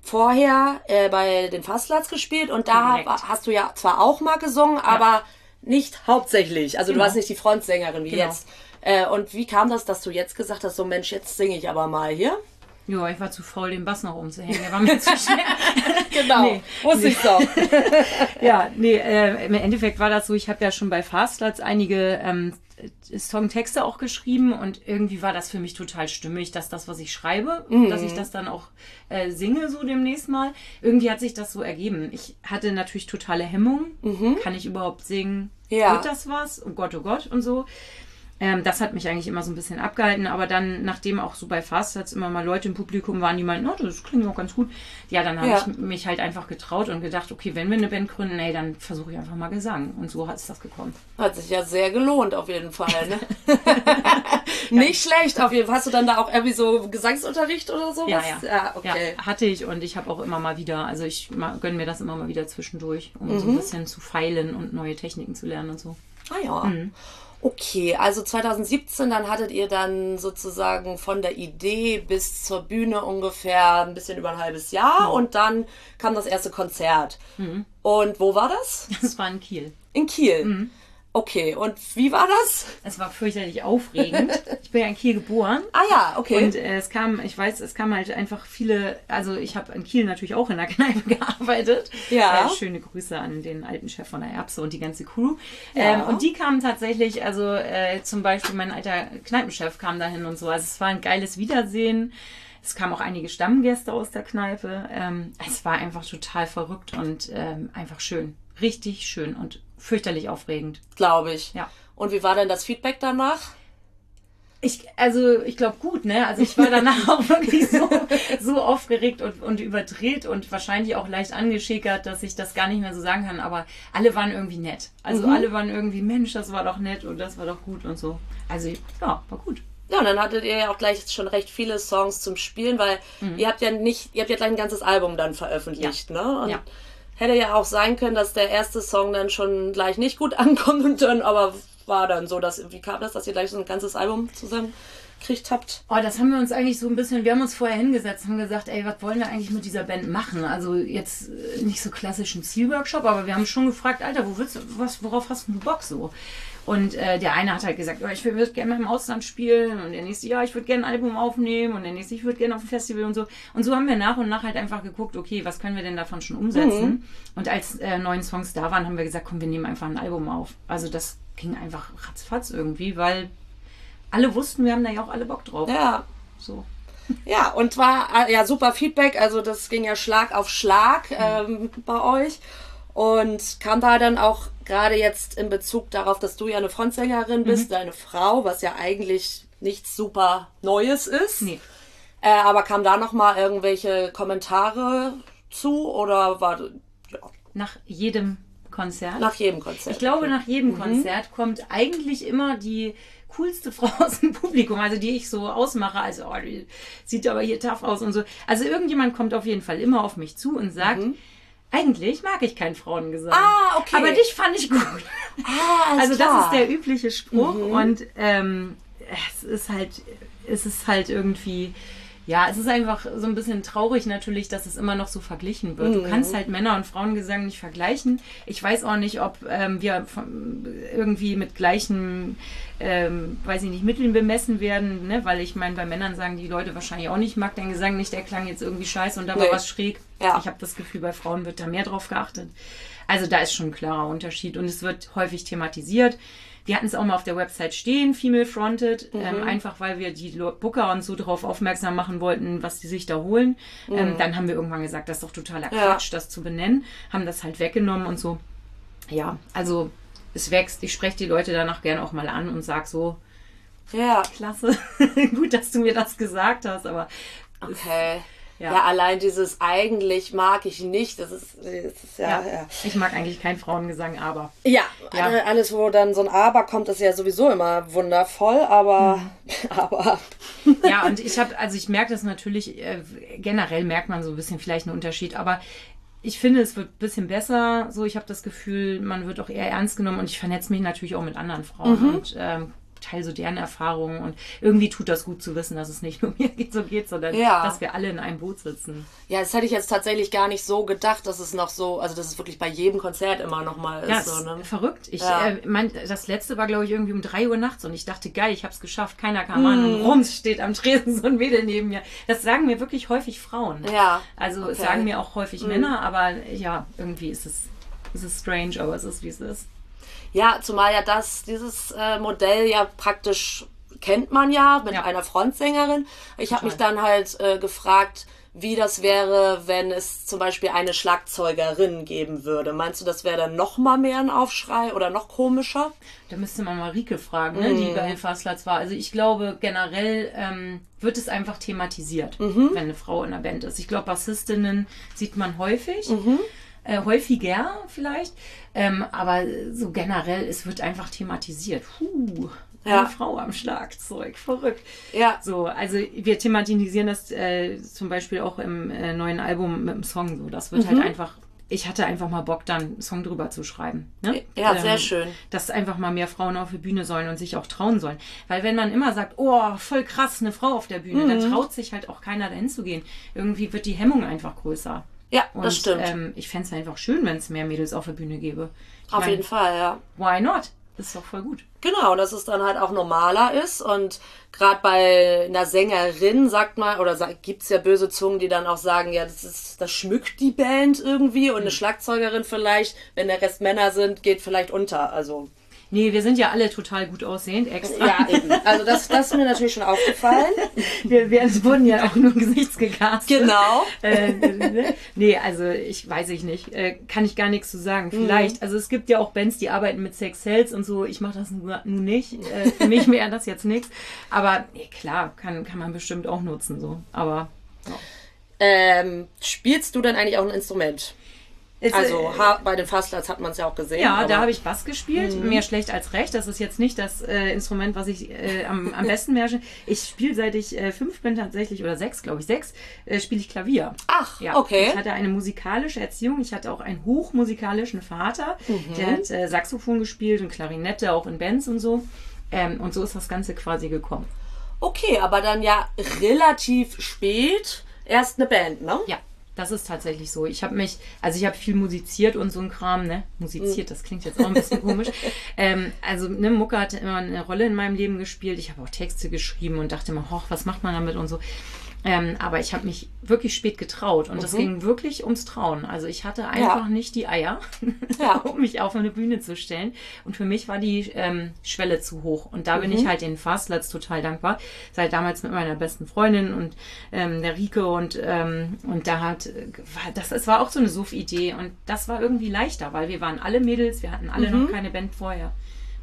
vorher äh, bei den Fastlats gespielt und da Correct. hast du ja zwar auch mal gesungen, ja. aber nicht hauptsächlich. Also genau. du warst nicht die Frontsängerin wie genau. jetzt. Äh, und wie kam das, dass du jetzt gesagt hast, so Mensch, jetzt singe ich aber mal hier? Ja, ich war zu faul, den Bass noch umzuhängen. Der war mir zu schnell. genau, nee, wusste nee. ich doch. ja, nee, äh, im Endeffekt war das so, ich habe ja schon bei Fastlats einige ähm, Songtexte auch geschrieben und irgendwie war das für mich total stimmig, dass das, was ich schreibe, mhm. dass ich das dann auch äh, singe so demnächst mal. Irgendwie hat sich das so ergeben. Ich hatte natürlich totale Hemmung. Mhm. Kann ich überhaupt singen? Ja. Wird das was? Oh Gott, oh Gott und so. Ähm, das hat mich eigentlich immer so ein bisschen abgehalten, aber dann, nachdem auch so bei Fast jetzt immer mal Leute im Publikum waren, die meinten, oh, das klingt auch ganz gut, ja, dann habe ja. ich mich halt einfach getraut und gedacht, okay, wenn wir eine Band gründen, ey, dann versuche ich einfach mal Gesang. Und so hat es das gekommen. Hat sich ja sehr gelohnt, auf jeden Fall. Ne? Nicht ja. schlecht, auf jeden Fall. Hast du dann da auch irgendwie so Gesangsunterricht oder sowas? Ja, ja. ja, okay. ja hatte ich und ich habe auch immer mal wieder, also ich gönne mir das immer mal wieder zwischendurch, um mhm. so ein bisschen zu feilen und neue Techniken zu lernen und so. Ah ja. Mhm. Okay, also 2017, dann hattet ihr dann sozusagen von der Idee bis zur Bühne ungefähr ein bisschen über ein halbes Jahr mhm. und dann kam das erste Konzert. Mhm. Und wo war das? Das war in Kiel. In Kiel. Mhm. Okay, und wie war das? Es war fürchterlich aufregend. ich bin ja in Kiel geboren. Ah ja, okay. Und äh, es kam, ich weiß, es kam halt einfach viele, also ich habe in Kiel natürlich auch in der Kneipe gearbeitet. Ja. Äh, schöne Grüße an den alten Chef von der Erbse und die ganze Crew. Ja. Ähm, und die kamen tatsächlich, also äh, zum Beispiel mein alter Kneipenchef kam dahin und so. Also es war ein geiles Wiedersehen. Es kamen auch einige Stammgäste aus der Kneipe. Ähm, es war einfach total verrückt und ähm, einfach schön. Richtig schön und fürchterlich aufregend. Glaube ich. Ja. Und wie war denn das Feedback danach? Ich, also ich glaube gut, ne? Also ich war danach auch wirklich so, so aufgeregt und, und überdreht und wahrscheinlich auch leicht angeschickert, dass ich das gar nicht mehr so sagen kann. Aber alle waren irgendwie nett. Also mhm. alle waren irgendwie, Mensch, das war doch nett und das war doch gut und so. Also ja, war gut. Ja, und dann hattet ihr ja auch gleich schon recht viele Songs zum Spielen, weil mhm. ihr habt ja nicht, ihr habt ja gleich ein ganzes Album dann veröffentlicht, ja. ne? Und ja. Hätte ja auch sein können, dass der erste Song dann schon gleich nicht gut ankommt und dann aber war dann so, dass, wie kam das, dass ihr gleich so ein ganzes Album zusammen gekriegt habt? Oh, das haben wir uns eigentlich so ein bisschen, wir haben uns vorher hingesetzt, haben gesagt, ey, was wollen wir eigentlich mit dieser Band machen? Also jetzt äh, nicht so klassischen Zielworkshop, aber wir haben schon gefragt, Alter, wo willst du, was, worauf hast du Bock so? Und äh, der eine hat halt gesagt, ja, ich würde gerne mal im Ausland spielen und der nächste, ja, ich würde gerne ein Album aufnehmen und der nächste, ich würde gerne auf ein Festival und so. Und so haben wir nach und nach halt einfach geguckt, okay, was können wir denn davon schon umsetzen? Mhm. Und als äh, neun Songs da waren, haben wir gesagt, komm, wir nehmen einfach ein Album auf. Also das ging einfach ratzfatz irgendwie, weil alle wussten, wir haben da ja auch alle Bock drauf. Ja. So. Ja, und war äh, ja super Feedback, also das ging ja Schlag auf Schlag mhm. ähm, bei euch. Und kam da dann auch gerade jetzt in Bezug darauf, dass du ja eine Frontsängerin bist, mhm. deine Frau, was ja eigentlich nichts super Neues ist. Nee. Äh, aber kam da nochmal irgendwelche Kommentare zu oder war ja. nach jedem Konzert? Nach jedem Konzert. Ich glaube, okay. nach jedem mhm. Konzert kommt eigentlich immer die coolste Frau aus dem Publikum, also die ich so ausmache, also oh, die sieht aber hier tough aus und so. Also irgendjemand kommt auf jeden Fall immer auf mich zu und sagt, mhm eigentlich mag ich keinen Frauengesang. Ah, okay. Aber dich fand ich gut. Ah, also klar. das ist der übliche Spruch mhm. und ähm, es ist halt, es ist halt irgendwie, ja, es ist einfach so ein bisschen traurig natürlich, dass es immer noch so verglichen wird. Mhm. Du kannst halt Männer- und Frauengesang nicht vergleichen. Ich weiß auch nicht, ob ähm, wir irgendwie mit gleichen, ähm, weiß ich nicht, Mitteln bemessen werden, ne? weil ich meine, bei Männern sagen die Leute wahrscheinlich auch nicht, mag dein Gesang nicht, der klang jetzt irgendwie scheiße und da war was schräg. Ja. Ich habe das Gefühl, bei Frauen wird da mehr drauf geachtet. Also da ist schon ein klarer Unterschied und es wird häufig thematisiert. Wir hatten es auch mal auf der Website stehen, Female Fronted, mhm. ähm, einfach weil wir die Booker und so darauf aufmerksam machen wollten, was die sich da holen. Ähm, mhm. Ähm, dann haben wir irgendwann gesagt, das ist doch totaler Quatsch, ja. das zu benennen, haben das halt weggenommen und so. Ja, also es wächst. Ich spreche die Leute danach gerne auch mal an und sage so, ja, klasse, gut, dass du mir das gesagt hast, aber okay. Ja. ja. allein dieses eigentlich mag ich nicht, das ist, das ist ja, ja, ja, Ich mag eigentlich keinen Frauengesang, aber. Ja, ja, alles, wo dann so ein Aber kommt, ist ja sowieso immer wundervoll, aber. Mhm. aber. Ja, und ich habe, also ich merke das natürlich, äh, generell merkt man so ein bisschen vielleicht einen Unterschied, aber ich finde, es wird ein bisschen besser. So, ich habe das Gefühl, man wird auch eher ernst genommen und ich vernetze mich natürlich auch mit anderen Frauen mhm. und ähm, teile so deren Erfahrungen und irgendwie tut das gut zu wissen, dass es nicht nur mir so geht, sondern ja. dass wir alle in einem Boot sitzen. Ja, das hätte ich jetzt tatsächlich gar nicht so gedacht, dass es noch so, also dass es wirklich bei jedem Konzert immer noch mal ist. Ja, so, ne? verrückt. Ich, ja. äh, mein, das letzte war, glaube ich, irgendwie um drei Uhr nachts und ich dachte, geil, ich habe es geschafft, keiner kam mm. an und rums steht am Tresen so ein Mädel neben mir. Das sagen mir wirklich häufig Frauen. Ja. Also okay. sagen mir auch häufig mm. Männer, aber ja, irgendwie ist es, ist es strange, aber es ist, wie es ist. Ja, zumal ja das, dieses äh, Modell ja praktisch kennt man ja mit ja. einer Frontsängerin. Ich habe mich dann halt äh, gefragt, wie das wäre, wenn es zum Beispiel eine Schlagzeugerin geben würde. Meinst du, das wäre dann noch mal mehr ein Aufschrei oder noch komischer? Da müsste man mal Rike fragen, ne, mm. die bei Fastlats war. Also ich glaube, generell ähm, wird es einfach thematisiert, mhm. wenn eine Frau in der Band ist. Ich glaube, Bassistinnen sieht man häufig. Mhm äh, häufiger vielleicht. Ähm, aber so generell, es wird einfach thematisiert. Puh, eine ja. Frau am Schlagzeug, verrückt. Ja. So, also wir thematisieren das äh, zum Beispiel auch im äh, neuen Album mit dem Song so. Das wird halt mhm. halt einfach ich hatte einfach mal Bock, dann einen Song drüber zu schreiben. Ne? Ja, ähm, sehr schön. Dass einfach mal mehr Frauen auf der Bühne sollen und sich auch trauen sollen. Weil wenn man immer sagt, oh, voll krass, eine Frau auf der Bühne, mhm. dann traut sich halt auch keiner dahin zu gehen. Irgendwie wird die Hemmung einfach größer. Ja, und, das stimmt. Ähm, ich fände es einfach schön, wenn es mehr Mädels auf der Bühne gäbe. Ich auf mein, jeden Fall, ja. Why not? Das ist doch voll gut. Genau, dass es dann halt auch normaler ist. Und gerade bei einer Sängerin sagt man, oder gibt es ja böse Zungen, die dann auch sagen, ja, das ist, das schmückt die Band irgendwie und eine mhm. Schlagzeugerin vielleicht, wenn der Rest Männer sind, geht vielleicht unter. Also Nee, wir sind ja alle total gut aussehend, extra. Ja, eben. Also das, das ist mir natürlich schon aufgefallen. Wir, wir wurden ja auch nur gesichtsgecastet. Genau. Äh, ne? nee, also ich weiß ich nicht. Äh, kann ich gar nichts zu sagen. Vielleicht. Also es gibt ja auch Bands, die arbeiten mit Sex Cells und so. Ich mache das nur, nun nicht. Äh, für mich wäre das jetzt nichts. Aber nee, klar, kann, kann man bestimmt auch nutzen. so. Aber Ähm, spielst du denn eigentlich auch ein Instrument? Es, Also äh, bei den Fastlets hat man es ja auch gesehen. Ja, da habe ich Bass gespielt, mehr schlecht als recht. Das ist jetzt nicht das äh, Instrument, was ich äh, am, am besten beherrsche. Ich spiele seit ich äh, fünf bin tatsächlich, oder sechs, glaube ich, sechs, äh, spiele ich Klavier. Ach, Ja, okay. Ich hatte eine musikalische Erziehung. Ich hatte auch einen hochmusikalischen Vater. Mhm. Der hat äh, Saxophon gespielt und Klarinette, auch in Bands und so. Ähm, und so ist das Ganze quasi gekommen. Okay, aber dann ja relativ spät erst eine Band, ne? Ja, das ist tatsächlich so. Ich habe mich, also ich habe viel musiziert und so ein Kram, ne? Musiziert, das klingt jetzt auch ein bisschen komisch. Ähm, also, ne, Mucke hat immer eine Rolle in meinem Leben gespielt. Ich habe auch Texte geschrieben und dachte immer, hoch, was macht man damit und so. Ähm, aber ich habe mich wirklich spät getraut und das ging wirklich ums Trauen. Also ich hatte einfach nicht die Eier, Ja. um mich auf eine Bühne zu stellen. Und für mich war die ähm, Schwelle zu hoch. Und da bin ich halt den Fastlets total dankbar. Seit damals mit meiner besten Freundin und ähm, der Rike und, ähm, und da hat, äh, das, es war auch so eine Suff-Idee und das war irgendwie leichter, weil wir waren alle Mädels, wir hatten alle noch keine Band vorher.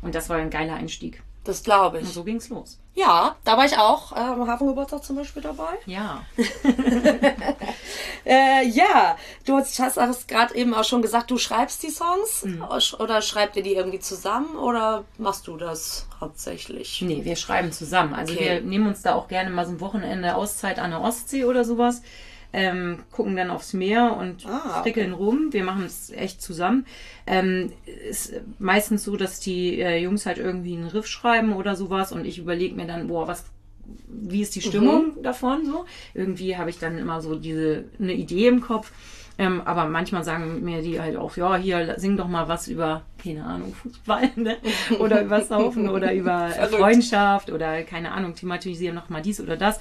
Und das war ein geiler Einstieg. Das glaube Und ich. so ging's los. Ja, da war ich auch äh, am Hafengeburtstag zum Beispiel dabei. Ja. Äh, ja, du hast, hast, hast gerade eben auch schon gesagt, du schreibst die Songs Mhm. oder schreibt ihr die irgendwie zusammen oder machst du das hauptsächlich? Nee, wir schreiben zusammen. Also Okay. wir nehmen uns da auch gerne mal so ein Wochenende Auszeit an der Ostsee oder sowas. Ähm, gucken dann aufs Meer und Ah, frickeln rum. Wir machen es echt zusammen. Ähm, ist meistens so, dass die äh, Jungs halt irgendwie einen Riff schreiben oder sowas und ich überlege mir dann, boah, was, wie ist die Stimmung davon so? Irgendwie habe ich dann immer so diese eine Idee im Kopf. Ähm, aber manchmal sagen mir die halt auch, ja, hier sing doch mal was über, keine Ahnung, Fußball, ne? oder über Saufen oder über. Freundschaft oder keine Ahnung, thematisieren noch mal dies oder das.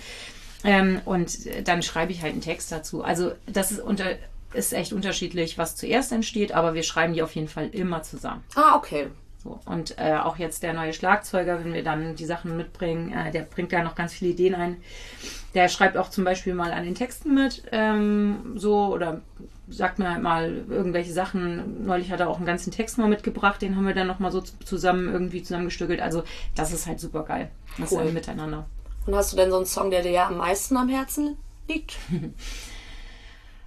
Ähm, und dann schreibe ich halt einen Text dazu. Also das ist unter ist echt unterschiedlich, was zuerst entsteht, aber wir schreiben die auf jeden Fall immer zusammen. Ah, okay. So. Und äh, auch jetzt der neue Schlagzeuger, wenn wir dann die Sachen mitbringen, äh, der bringt da noch ganz viele Ideen ein. Der schreibt auch zum Beispiel mal an den Texten mit, ähm, so oder sagt mir halt mal irgendwelche Sachen. Neulich hat er auch einen ganzen Text mal mitgebracht, den haben wir dann noch mal so zusammen irgendwie zusammengestückelt. Also das ist halt super geil. Das Cool. cool. miteinander. Und hast du denn so einen Song, der dir ja am meisten am Herzen liegt?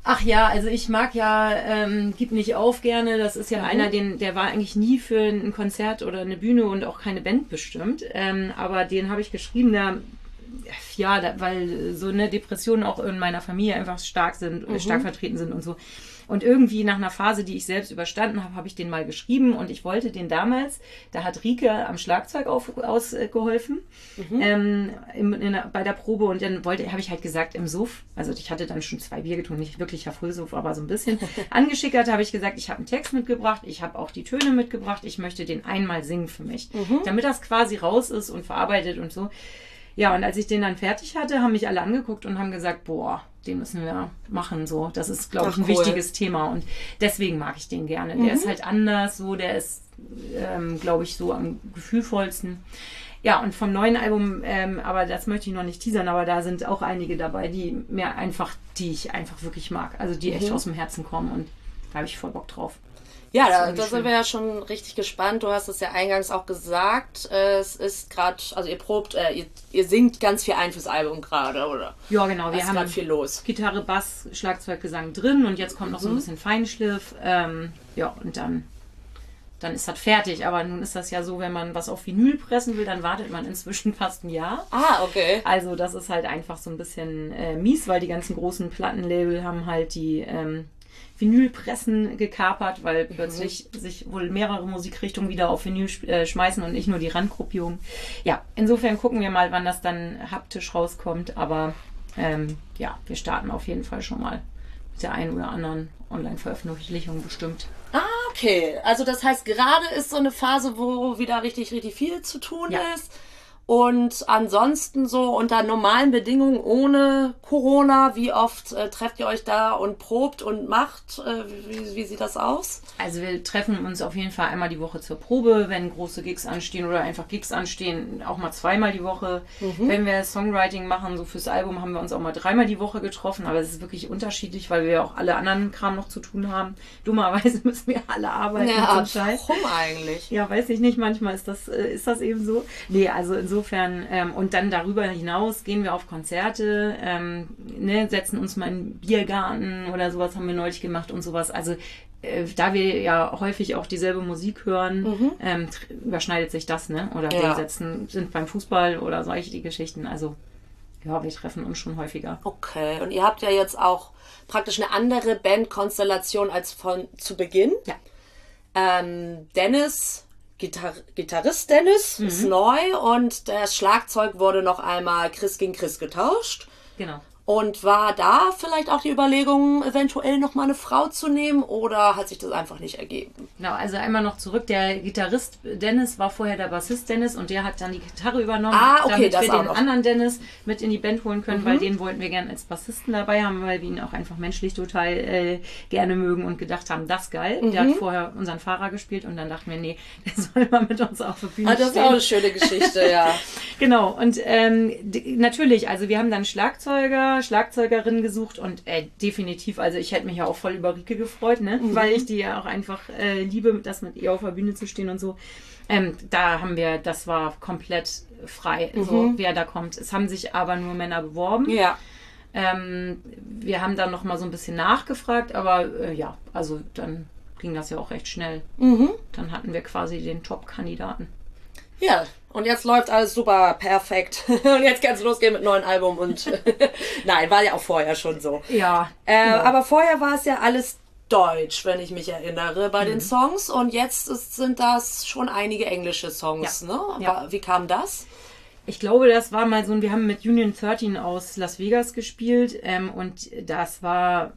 Ach ja, also ich mag ja ähm, Gib nicht auf gerne. Das ist ja Mhm. einer, den, der war eigentlich nie für ein Konzert oder eine Bühne und auch keine Band bestimmt. Ähm, aber den habe ich geschrieben, der, ja, da, weil so eine Depressionen auch in meiner Familie einfach stark sind, Mhm. stark vertreten sind und so. Und irgendwie nach einer Phase, die ich selbst überstanden habe, habe ich den mal geschrieben und ich wollte den damals, da hat Rike am Schlagzeug auf, ausgeholfen ähm, in der, bei der Probe und dann wollte, habe ich halt gesagt im Suff, also ich hatte dann schon zwei Bier getrunken, nicht wirklich Frühsuff, aber so ein bisschen. Angeschickert, habe ich gesagt, ich habe einen Text mitgebracht, ich habe auch die Töne mitgebracht, ich möchte den einmal singen für mich, damit das quasi raus ist und verarbeitet und so. Ja, und als ich den dann fertig hatte, haben mich alle angeguckt und haben gesagt, boah, den müssen wir machen. So, das ist, glaube ich, ein cool. wichtiges Thema. Und deswegen mag ich den gerne. Der ist halt anders, so, der ist, ähm, glaube ich, so am gefühlvollsten. Ja, und vom neuen Album, ähm, aber das möchte ich noch nicht teasern, aber da sind auch einige dabei, die mir einfach, die ich einfach wirklich mag. Also die echt aus dem Herzen kommen und da habe ich voll Bock drauf. Ja, da, da sind wir ja schon richtig gespannt. Du hast es ja eingangs auch gesagt. äh, Es ist gerade, also ihr probt, äh, ihr, ihr singt ganz viel ein fürs Album gerade, oder? Ja, genau. Wir ist haben viel los. Gitarre, Bass, Schlagzeug, Gesang drin und jetzt kommt noch so ein bisschen Feinschliff. Ähm, ja, und dann, dann ist das fertig. Aber nun ist das ja so, wenn man was auf Vinyl pressen will, dann wartet man inzwischen fast ein Jahr. Ah, okay. Also das ist halt einfach so ein bisschen äh, mies, weil die ganzen großen Plattenlabel haben halt die ähm, Vinylpressen gekapert, weil plötzlich sich wohl mehrere Musikrichtungen wieder auf Vinyl äh, schmeißen und nicht nur die Randgruppierung. Ja, insofern gucken wir mal, wann das dann haptisch rauskommt. Aber ähm, ja, wir starten auf jeden Fall schon mal mit der einen oder anderen Online-Veröffentlichung bestimmt. Ah, okay. Also das heißt, gerade ist so eine Phase, wo wieder richtig, richtig viel zu tun Ja. ist. Und ansonsten so unter normalen Bedingungen ohne Corona, wie oft äh, trefft ihr euch da und probt und macht? Äh, wie, wie sieht das aus? Also wir treffen uns auf jeden Fall einmal die Woche zur Probe, wenn große Gigs anstehen oder einfach Gigs anstehen, auch mal zweimal die Woche. Mhm. Wenn wir Songwriting machen, so fürs Album haben wir uns auch mal dreimal die Woche getroffen, aber es ist wirklich unterschiedlich, weil wir auch alle anderen Kram noch zu tun haben. Dummerweise müssen wir alle arbeiten. Ja, warum eigentlich? Ja, weiß ich nicht. Manchmal ist das, äh, ist das eben so. Nee, also insofern insofern, ähm, und dann darüber hinaus gehen wir auf Konzerte, ähm, ne, setzen uns mal in einen Biergarten oder sowas haben wir neulich gemacht und sowas. Also äh, da wir ja häufig auch dieselbe Musik hören, mhm. ähm, überschneidet sich das, ne? Oder ja. wir setzen, sind beim Fußball oder solche die Geschichten. Also ja, wir treffen uns schon häufiger. Okay, und ihr habt ja jetzt auch praktisch eine andere Bandkonstellation als von zu Beginn. Ja. Ähm, Dennis Gitar Gitarrist Dennis mhm. ist neu und das Schlagzeug wurde noch einmal Chris gegen Chris getauscht. Genau. Und war da vielleicht auch die Überlegung, eventuell noch mal eine Frau zu nehmen oder hat sich das einfach nicht ergeben? Genau, also einmal noch zurück. Der Gitarrist Dennis war vorher der Bassist Dennis und der hat dann die Gitarre übernommen, ah, okay, damit wir den noch. anderen Dennis mit in die Band holen können, mhm. weil den wollten wir gerne als Bassisten dabei haben, weil wir ihn auch einfach menschlich total äh, gerne mögen und gedacht haben, das geil. Mhm. Der hat vorher unseren Fahrer gespielt und dann dachten wir, nee, der soll mal mit uns auf der Bühne ah, das stehen. ist auch eine schöne Geschichte, ja. genau, und ähm, natürlich, also wir haben dann Schlagzeuger, Schlagzeugerin gesucht und äh, definitiv, also ich hätte mich ja auch voll über Rike gefreut, ne? Mhm. weil ich die ja auch einfach äh, liebe, das mit ihr auf der Bühne zu stehen und so. Ähm, da haben wir, das war komplett frei, mhm. so, wer da kommt. Es haben sich aber nur Männer beworben. Ja. Ähm, wir haben dann noch mal so ein bisschen nachgefragt, aber äh, ja, also dann ging das ja auch recht schnell. Mhm. Dann hatten wir quasi den Top-Kandidaten. Ja, und jetzt läuft alles super perfekt. und jetzt kann es losgehen mit neuen Album und nein, war ja auch vorher schon so. Ja. Äh, genau. Aber vorher war es ja alles Deutsch, wenn ich mich erinnere, bei mhm. den Songs. Und jetzt ist, sind das schon einige englische Songs. Ja. Ne? Ja. Wie kam das? Ich glaube, das war mal so, wir haben mit Union 13 aus Las Vegas gespielt ähm, und das war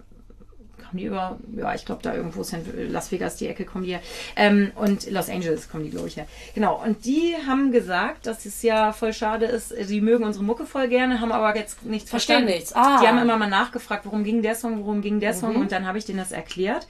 kommen die über, ja, ich glaube da irgendwo sind Las Vegas die Ecke kommen die her. Ähm, und Los Angeles kommen die, glaube ich, her. Genau. Und die haben gesagt, dass es ja voll schade ist, sie mögen unsere Mucke voll gerne, haben aber jetzt nichts verstanden. nichts. Ah. Die haben immer mal nachgefragt, worum ging der Song, worum ging der Song mhm. und dann habe ich denen das erklärt.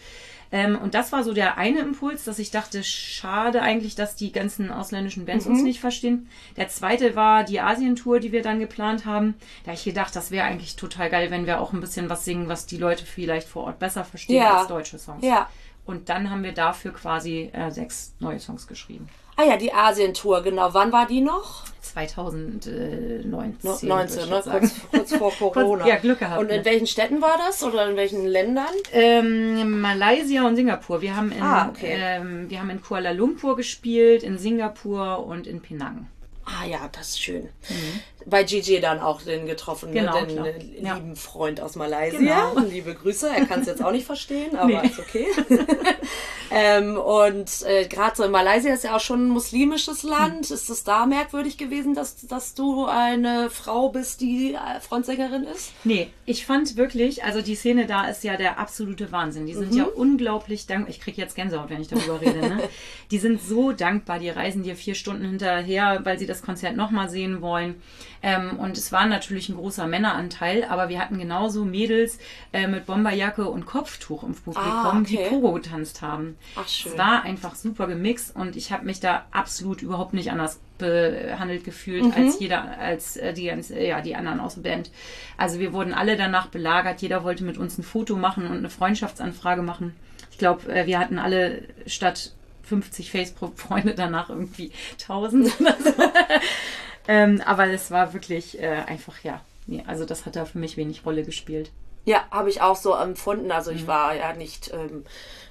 Ähm, und das war so der eine Impuls, dass ich dachte, schade eigentlich, dass die ganzen ausländischen Bands mhm. uns nicht verstehen. Der zweite war die Asientour, die wir dann geplant haben. Da habe ich gedacht, das wäre eigentlich total geil, wenn wir auch ein bisschen was singen, was die Leute vielleicht vor Ort besser verstehen ja. als deutsche Songs. Ja. Und dann haben wir dafür quasi äh, sechs neue Songs geschrieben. Ah ja, die Asientour, genau. Wann war die noch? 2019. 19, ne? kurz, kurz, vor Corona. ja, Glück gehabt. Und in ne? welchen Städten war das oder in welchen Ländern? Ähm, Malaysia und Singapur. Wir haben, in, ah, okay. ähm, wir haben in Kuala Lumpur gespielt, in Singapur und in Penang. Ah ja, das ist schön. Mhm. Bei Gigi dann auch den getroffen, ne? genau, ne? den klar. lieben ja. Freund aus Malaysia. Genau. Liebe Grüße. Er kann es jetzt auch nicht verstehen, aber nee. ist okay. ähm, und äh, gerade so in Malaysia ist ja auch schon ein muslimisches Land. Mhm. Ist es da merkwürdig gewesen, dass, dass du eine Frau bist, die äh, Frontsängerin ist? Nee, ich fand wirklich, also die Szene da ist ja der absolute Wahnsinn. Die sind mhm. ja unglaublich dankbar. Ich kriege jetzt Gänsehaut, wenn ich darüber rede. Ne? Die sind so dankbar. Die reisen dir vier Stunden hinterher, weil sie das Konzert nochmal sehen wollen. Ähm, und es war natürlich ein großer Männeranteil, aber wir hatten genauso Mädels äh, mit Bomberjacke und Kopftuch im Publikum, ah, okay. die Pogo getanzt haben. Ach, schön. Es war einfach super gemixt und ich habe mich da absolut überhaupt nicht anders behandelt gefühlt mhm. als jeder, als äh, die, ja, die anderen aus der Band. Also wir wurden alle danach belagert, jeder wollte mit uns ein Foto machen und eine Freundschaftsanfrage machen. Ich glaube, äh, wir hatten alle statt 50 Facebook-Freunde danach irgendwie 1000 oder so. ähm, aber es war wirklich äh, einfach, ja, nee, also das hat da für mich wenig Rolle gespielt. Ja, habe ich auch so empfunden. Also ich mhm. war ja nicht ähm,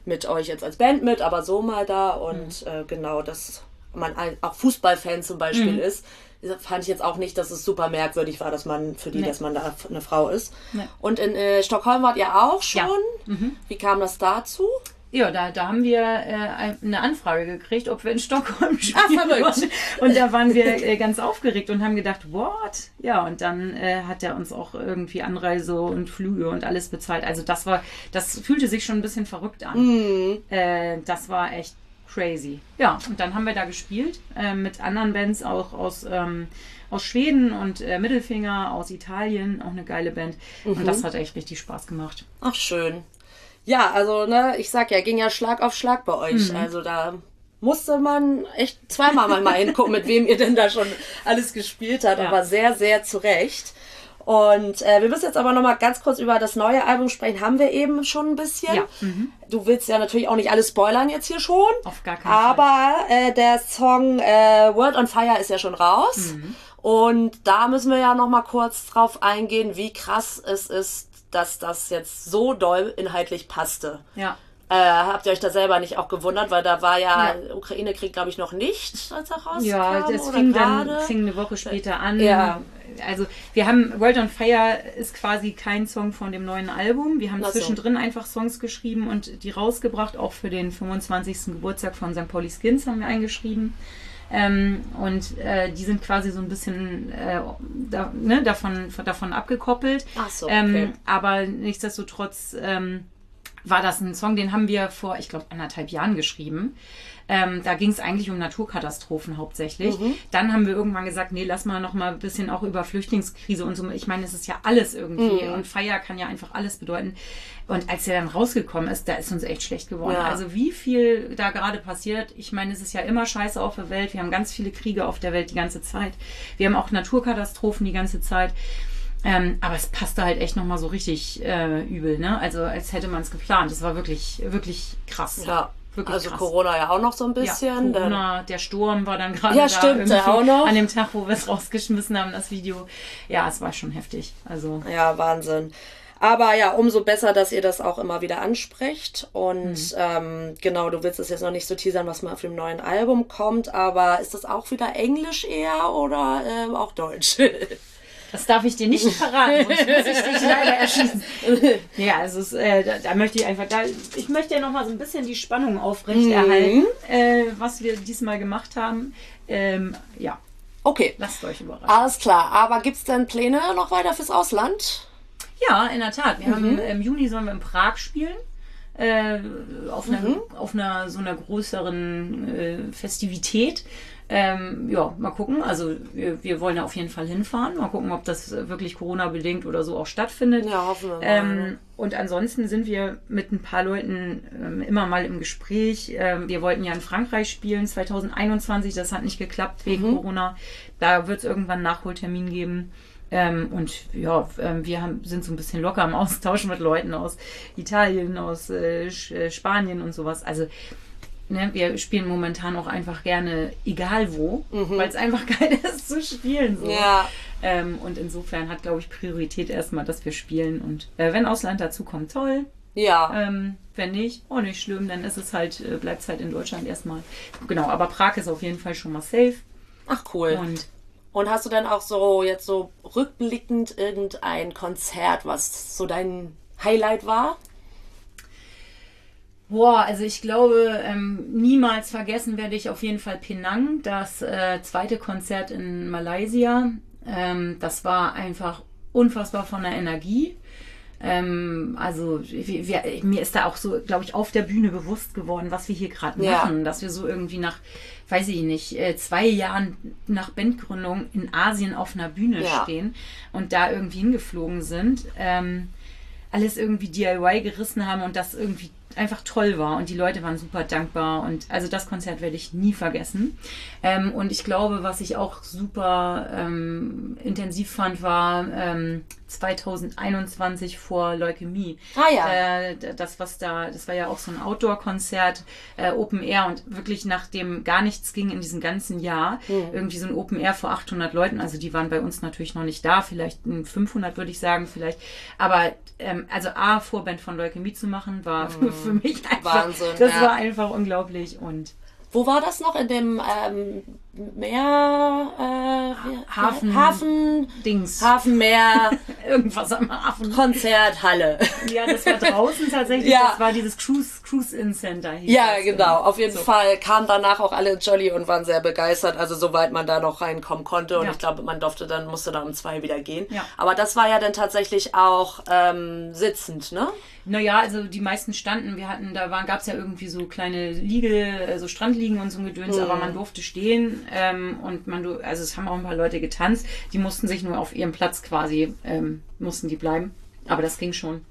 mit euch jetzt als Band mit, aber so mal da und mhm. äh, genau, dass man auch Fußballfan zum Beispiel mhm. ist, fand ich jetzt auch nicht, dass es super merkwürdig war, dass man für die, nee. dass man da eine Frau ist. Nee. Und in äh, Stockholm wart ihr auch schon. Ja. Mhm. Wie kam das dazu? Ja, da, da haben wir äh, eine Anfrage gekriegt, ob wir in Stockholm spielen. Ach, verrückt. Und da waren wir äh, ganz aufgeregt und haben gedacht, what? Ja, und dann äh, hat er uns auch irgendwie Anreise und Flüge und alles bezahlt. Also das war, das fühlte sich schon ein bisschen verrückt an. Mhm. Äh, das war echt crazy. Ja, und dann haben wir da gespielt äh, mit anderen Bands auch aus, ähm, aus Schweden und äh, Mittelfinger aus Italien, auch eine geile Band. Mhm. Und das hat echt richtig Spaß gemacht. Ach, schön. Ja, also, ne, ich sag ja, ging ja Schlag auf Schlag bei euch. Mhm. Also da musste man echt zweimal mal hingucken, mit wem ihr denn da schon alles gespielt habt, ja. aber sehr, sehr zurecht. Und äh, wir müssen jetzt aber noch mal ganz kurz über das neue Album sprechen. Haben wir eben schon ein bisschen. Ja. Mhm. Du willst ja natürlich auch nicht alles spoilern jetzt hier schon. Auf gar keinen aber, Fall. Aber äh, der Song äh, World on Fire ist ja schon raus. Mhm. Und da müssen wir ja noch mal kurz drauf eingehen, wie krass es ist, dass das jetzt so doll inhaltlich passte. Ja. Äh, habt ihr euch da selber nicht auch gewundert, weil da war ja, ja. Ukraine-Krieg, glaube ich, noch nicht, als er rauskam. Ja, das fing dann fing eine Woche später an. Ja. Also wir haben World on Fire ist quasi kein Song von dem neuen Album. Wir haben Ach zwischendrin einfach Songs geschrieben und die rausgebracht. Auch für den 25. Geburtstag von St. Pauli Skins haben wir eingeschrieben. Ähm, und äh, die sind quasi so ein bisschen äh, da, ne, davon, davon abgekoppelt. Ach so, ähm, okay. Ähm, aber nichtsdestotrotz ähm, war das ein Song, den haben wir vor, ich glaube, anderthalb Jahren geschrieben. Ähm, da ging es eigentlich um Naturkatastrophen hauptsächlich. Mhm. Dann haben wir irgendwann gesagt, nee, lass mal noch mal ein bisschen auch über Flüchtlingskrise und so. Ich meine, es ist ja alles irgendwie mhm. und Feier kann ja einfach alles bedeuten. Und als er dann rausgekommen ist, da ist uns echt schlecht geworden. Ja. Also wie viel da gerade passiert. Ich meine, es ist ja immer Scheiße auf der Welt. Wir haben ganz viele Kriege auf der Welt die ganze Zeit. Wir haben auch Naturkatastrophen die ganze Zeit. Ähm, aber es passte halt echt nochmal so richtig äh, übel, ne? Also als hätte man es geplant. Das war wirklich, wirklich krass. Ja. Wirklich also krass. Corona ja auch noch so ein bisschen. Ja, Corona, der Sturm war dann gerade ja, da stimmt, auch noch. an dem Tag, wo wir es rausgeschmissen haben, das Video. Ja, es war schon heftig. Also ja, Wahnsinn. Aber ja, umso besser, dass ihr das auch immer wieder ansprecht. Und mhm. ähm, genau, du willst es jetzt noch nicht so teasern, was mal auf dem neuen Album kommt, aber ist das auch wieder Englisch eher oder ähm, auch Deutsch? Das darf ich dir nicht verraten, sonst muss ich dich leider erschießen. ja, also es, äh, da, da, möchte ich einfach, da, ich möchte ja nochmal so ein bisschen die Spannung aufrechterhalten, mhm. äh, was wir diesmal gemacht haben. Ähm, ja. Okay. Lasst euch überraschen. Alles klar. Aber gibt es denn Pläne noch weiter fürs Ausland? Ja, in der Tat. Wir mhm. haben im Juni sollen wir in Prag spielen. Äh, auf, einer, mhm. auf einer so einer größeren äh, Festivität. Ähm, ja, mal gucken. Also wir, wir wollen ja auf jeden Fall hinfahren. Mal gucken, ob das wirklich Corona-bedingt oder so auch stattfindet. Ja, hoffen wir mal. Ähm, und ansonsten sind wir mit ein paar Leuten ähm, immer mal im Gespräch. Ähm, wir wollten ja in Frankreich spielen 2021. Das hat nicht geklappt wegen mhm. Corona. Da wird es irgendwann einen Nachholtermin geben. Ähm, und ja, ähm, wir haben, sind so ein bisschen locker im Austausch mit Leuten aus Italien, aus äh, äh Spanien und sowas. Also ne, wir spielen momentan auch einfach gerne egal wo, mhm. weil es einfach geil ist zu spielen. So. Ja. Ähm, und insofern hat, glaube ich, Priorität erstmal, dass wir spielen. Und äh, wenn Ausland dazu kommt, toll. Ja. Ähm, wenn nicht, auch nicht schlimm, dann ist es halt, äh, bleibt es halt in Deutschland erstmal. Genau, aber Prag ist auf jeden Fall schon mal safe. Ach cool. Und und hast du dann auch so jetzt so rückblickend irgendein Konzert, was so dein Highlight war? Boah, also ich glaube, ähm, niemals vergessen werde ich auf jeden Fall Penang, das äh, zweite Konzert in Malaysia. Ähm, das war einfach unfassbar von der Energie. Ähm, also wir, wir, mir ist da auch so, glaube ich, auf der Bühne bewusst geworden, was wir hier gerade ja. machen, dass wir so irgendwie nach, weiß ich nicht, äh, zwei Jahren nach Bandgründung in Asien auf einer Bühne ja. stehen und da irgendwie hingeflogen sind. Ähm, alles irgendwie DIY gerissen haben und das irgendwie einfach toll war und die Leute waren super dankbar und also das Konzert werde ich nie vergessen. Ähm, und ich glaube, was ich auch super ähm, intensiv fand, war ähm, 2021 vor Leukämie. Ah ja. Äh, das, was da, das war ja auch so ein Outdoor-Konzert, äh, Open Air und wirklich nachdem gar nichts ging in diesem ganzen Jahr, mhm. irgendwie so ein Open Air vor 800 Leuten, also die waren bei uns natürlich noch nicht da, vielleicht 500 würde ich sagen, vielleicht, aber ähm, also A, Vorband von Leukämie zu machen, war mhm. für mich einfach, Wahnsinn, das ja. war einfach unglaublich und wo war das noch? In dem ähm, Meer, äh, Hafen- Hafen, Dings. Hafenmeer, Irgendwas am Hafen. Konzerthalle. Ja, das war draußen tatsächlich. Ja. Das war dieses Cruise, Cruise In Center. hieß Ja, das. genau. Auf jeden So. Fall kamen danach auch alle Jolly und waren sehr begeistert. Also soweit man da noch reinkommen konnte. Und Ja. ich glaube, man durfte dann, musste dann um zwei wieder gehen. Ja. Aber das war ja dann tatsächlich auch ähm, sitzend, ne? Naja, also die meisten standen. Wir hatten, da gab es ja irgendwie so kleine Liege, äh, so Strandliegen und so ein Gedöns, aber man durfte stehen ähm, und man, du- also es haben auch ein paar Leute getanzt. Die mussten sich nur auf ihrem Platz quasi, ähm, mussten die bleiben. Aber das ging schon.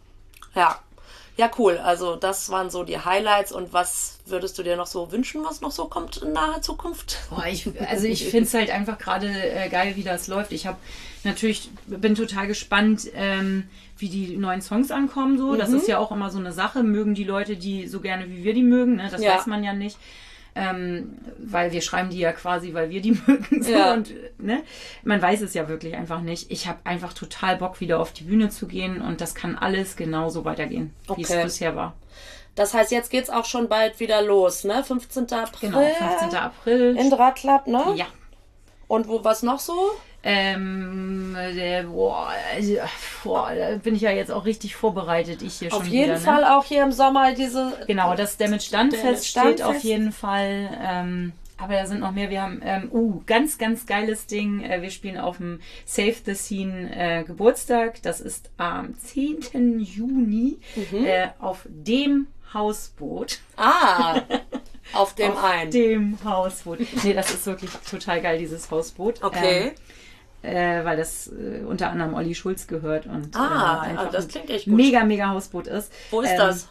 Ja. Ja, cool. Also das waren so die Highlights. Und was würdest du dir noch so wünschen, was noch so kommt in naher Zukunft? Boah, ich, also ich finde es halt einfach gerade äh, geil, wie das läuft. Ich habe natürlich, bin total gespannt, ähm, wie die neuen Songs ankommen. So, Das ist ja auch immer so eine Sache. Mögen die Leute die so gerne, wie wir die mögen? Ne? Das Ja. weiß man ja nicht. Ähm, weil wir schreiben die ja quasi, weil wir die mögen. So, Ja. und, ne? Man weiß es ja wirklich einfach nicht. Ich habe einfach total Bock, wieder auf die Bühne zu gehen und das kann alles genauso weitergehen, wie es Okay. bisher war. Das heißt, jetzt geht's auch schon bald wieder los, ne? 15. April. Genau, 15. April. In Drahtklapp, ne? ja. Und wo was noch so? Ähm, der, boah, also, boah, da bin ich ja jetzt auch richtig vorbereitet, ich hier Auf schon jeden wieder. Fall Ne? auch hier im Sommer diese. Genau, das Damage Standfest Damage steht auf jeden Fall. Ähm, aber da sind noch mehr. Wir haben, ähm, uh, ganz, ganz geiles Ding. Äh, wir spielen auf dem Save the Scene äh, Geburtstag. Das ist am 10. Juni Mhm. äh, auf dem Hausboot. Ah, auf dem auf einen. dem Hausboot. Nee, das ist wirklich total geil, dieses Hausboot. Okay. Ähm, äh, weil das äh, unter anderem Olli Schulz gehört und Ah, äh, ah, das klingt echt gut. mega, mega Hausboot ist. Wo ist Ähm, das?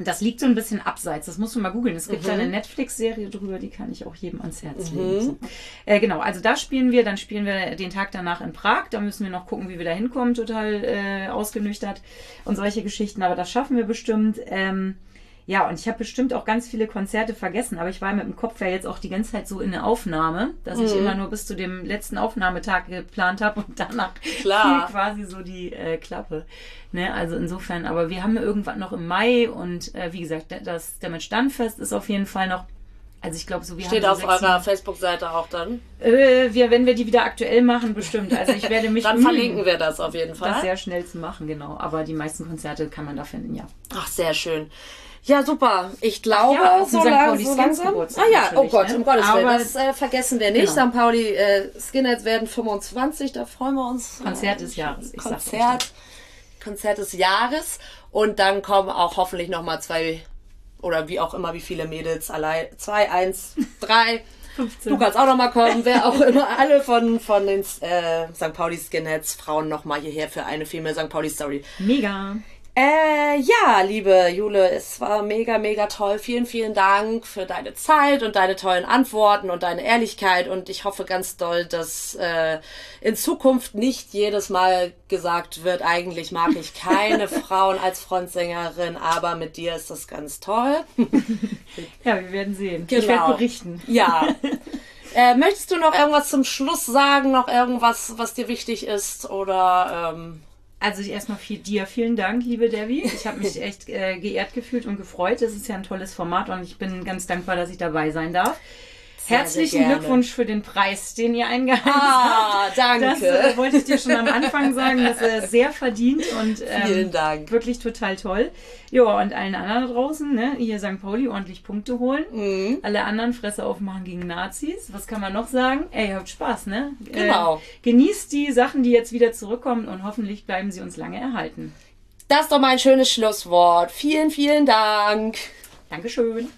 Das liegt so ein bisschen abseits, das musst du mal googeln. Es gibt Mhm. da eine Netflix-Serie drüber, die kann ich auch jedem ans Herz legen. So. Äh, genau, also da spielen wir, dann spielen wir den Tag danach in Prag. Da müssen wir noch gucken, wie wir da hinkommen, total äh, ausgenüchtert und solche Geschichten. Aber das schaffen wir bestimmt. Ähm, ja, und ich habe bestimmt auch ganz viele Konzerte vergessen, aber ich war mit dem Kopf ja jetzt auch die ganze Zeit so in der Aufnahme, dass ich immer nur bis zu dem letzten Aufnahmetag geplant habe und danach Klar. fiel quasi so die äh, Klappe. Ne? Also insofern, aber wir haben irgendwann noch im Mai und äh, wie gesagt, das Damage Standfest ist auf jeden Fall noch. Also ich glaube, so wir Steht haben auf so sechs, eurer Facebook-Seite auch dann. äh, wir, wenn wir die wieder aktuell machen, bestimmt. Also ich werde mich Dann verlinken wir das auf jeden das Fall. sehr schnell zu machen, genau. Aber die meisten Konzerte kann man da finden, ja. Ach, sehr schön. Ja, super. Ich glaube, ja, so, lang, so langsam. Ah ja, oh natürlich, Gott, ne? um Gottes Willen. Das äh, vergessen wir nicht. Genau. St. Pauli äh, Skinheads werden 25, da freuen wir uns. Konzert des Jahres, ich Konzert, Konzert des Jahres. Und dann kommen auch hoffentlich nochmal zwei oder wie auch immer, wie viele Mädels allein. Zwei, eins, drei. 15. Du kannst auch nochmal kommen, wer auch immer, alle von, von den äh, St. Pauli Skinheads, Frauen nochmal hierher für eine Female St. Pauli Story. Mega. Äh, ja, liebe Jule, es war mega, mega toll. Vielen, vielen Dank für deine Zeit und deine tollen Antworten und deine Ehrlichkeit. Und ich hoffe ganz doll, dass äh, in Zukunft nicht jedes Mal gesagt wird, eigentlich mag ich keine Frauen als Frontsängerin, aber mit dir ist das ganz toll. Ja, wir werden sehen. Ich Genau. werde berichten. Ja. Äh, möchtest du noch irgendwas zum Schluss sagen? Noch irgendwas, was dir wichtig ist? Oder ähm, Also erstmal viel, dir vielen Dank, liebe Debbie. Ich habe mich echt äh, geehrt gefühlt und gefreut. Es ist ja ein tolles Format und ich bin ganz dankbar, dass ich dabei sein darf. Sehr, Herzlichen sehr. Glückwunsch für den Preis, den ihr eingeheimst Ah, habt. danke. Das äh, wollte ich dir schon am Anfang sagen. Das ist sehr verdient und ähm, Vielen Dank. wirklich total toll. Ja, und allen anderen da draußen, ne, hier St. Pauli ordentlich Punkte holen. Mhm. Alle anderen Fresse aufmachen gegen Nazis. Was kann man noch sagen? Ey, ihr habt Spaß, ne? Genau. Äh, genießt die Sachen, die jetzt wieder zurückkommen und hoffentlich bleiben sie uns lange erhalten. Das ist doch mal ein schönes Schlusswort. Vielen, vielen Dank. Dankeschön.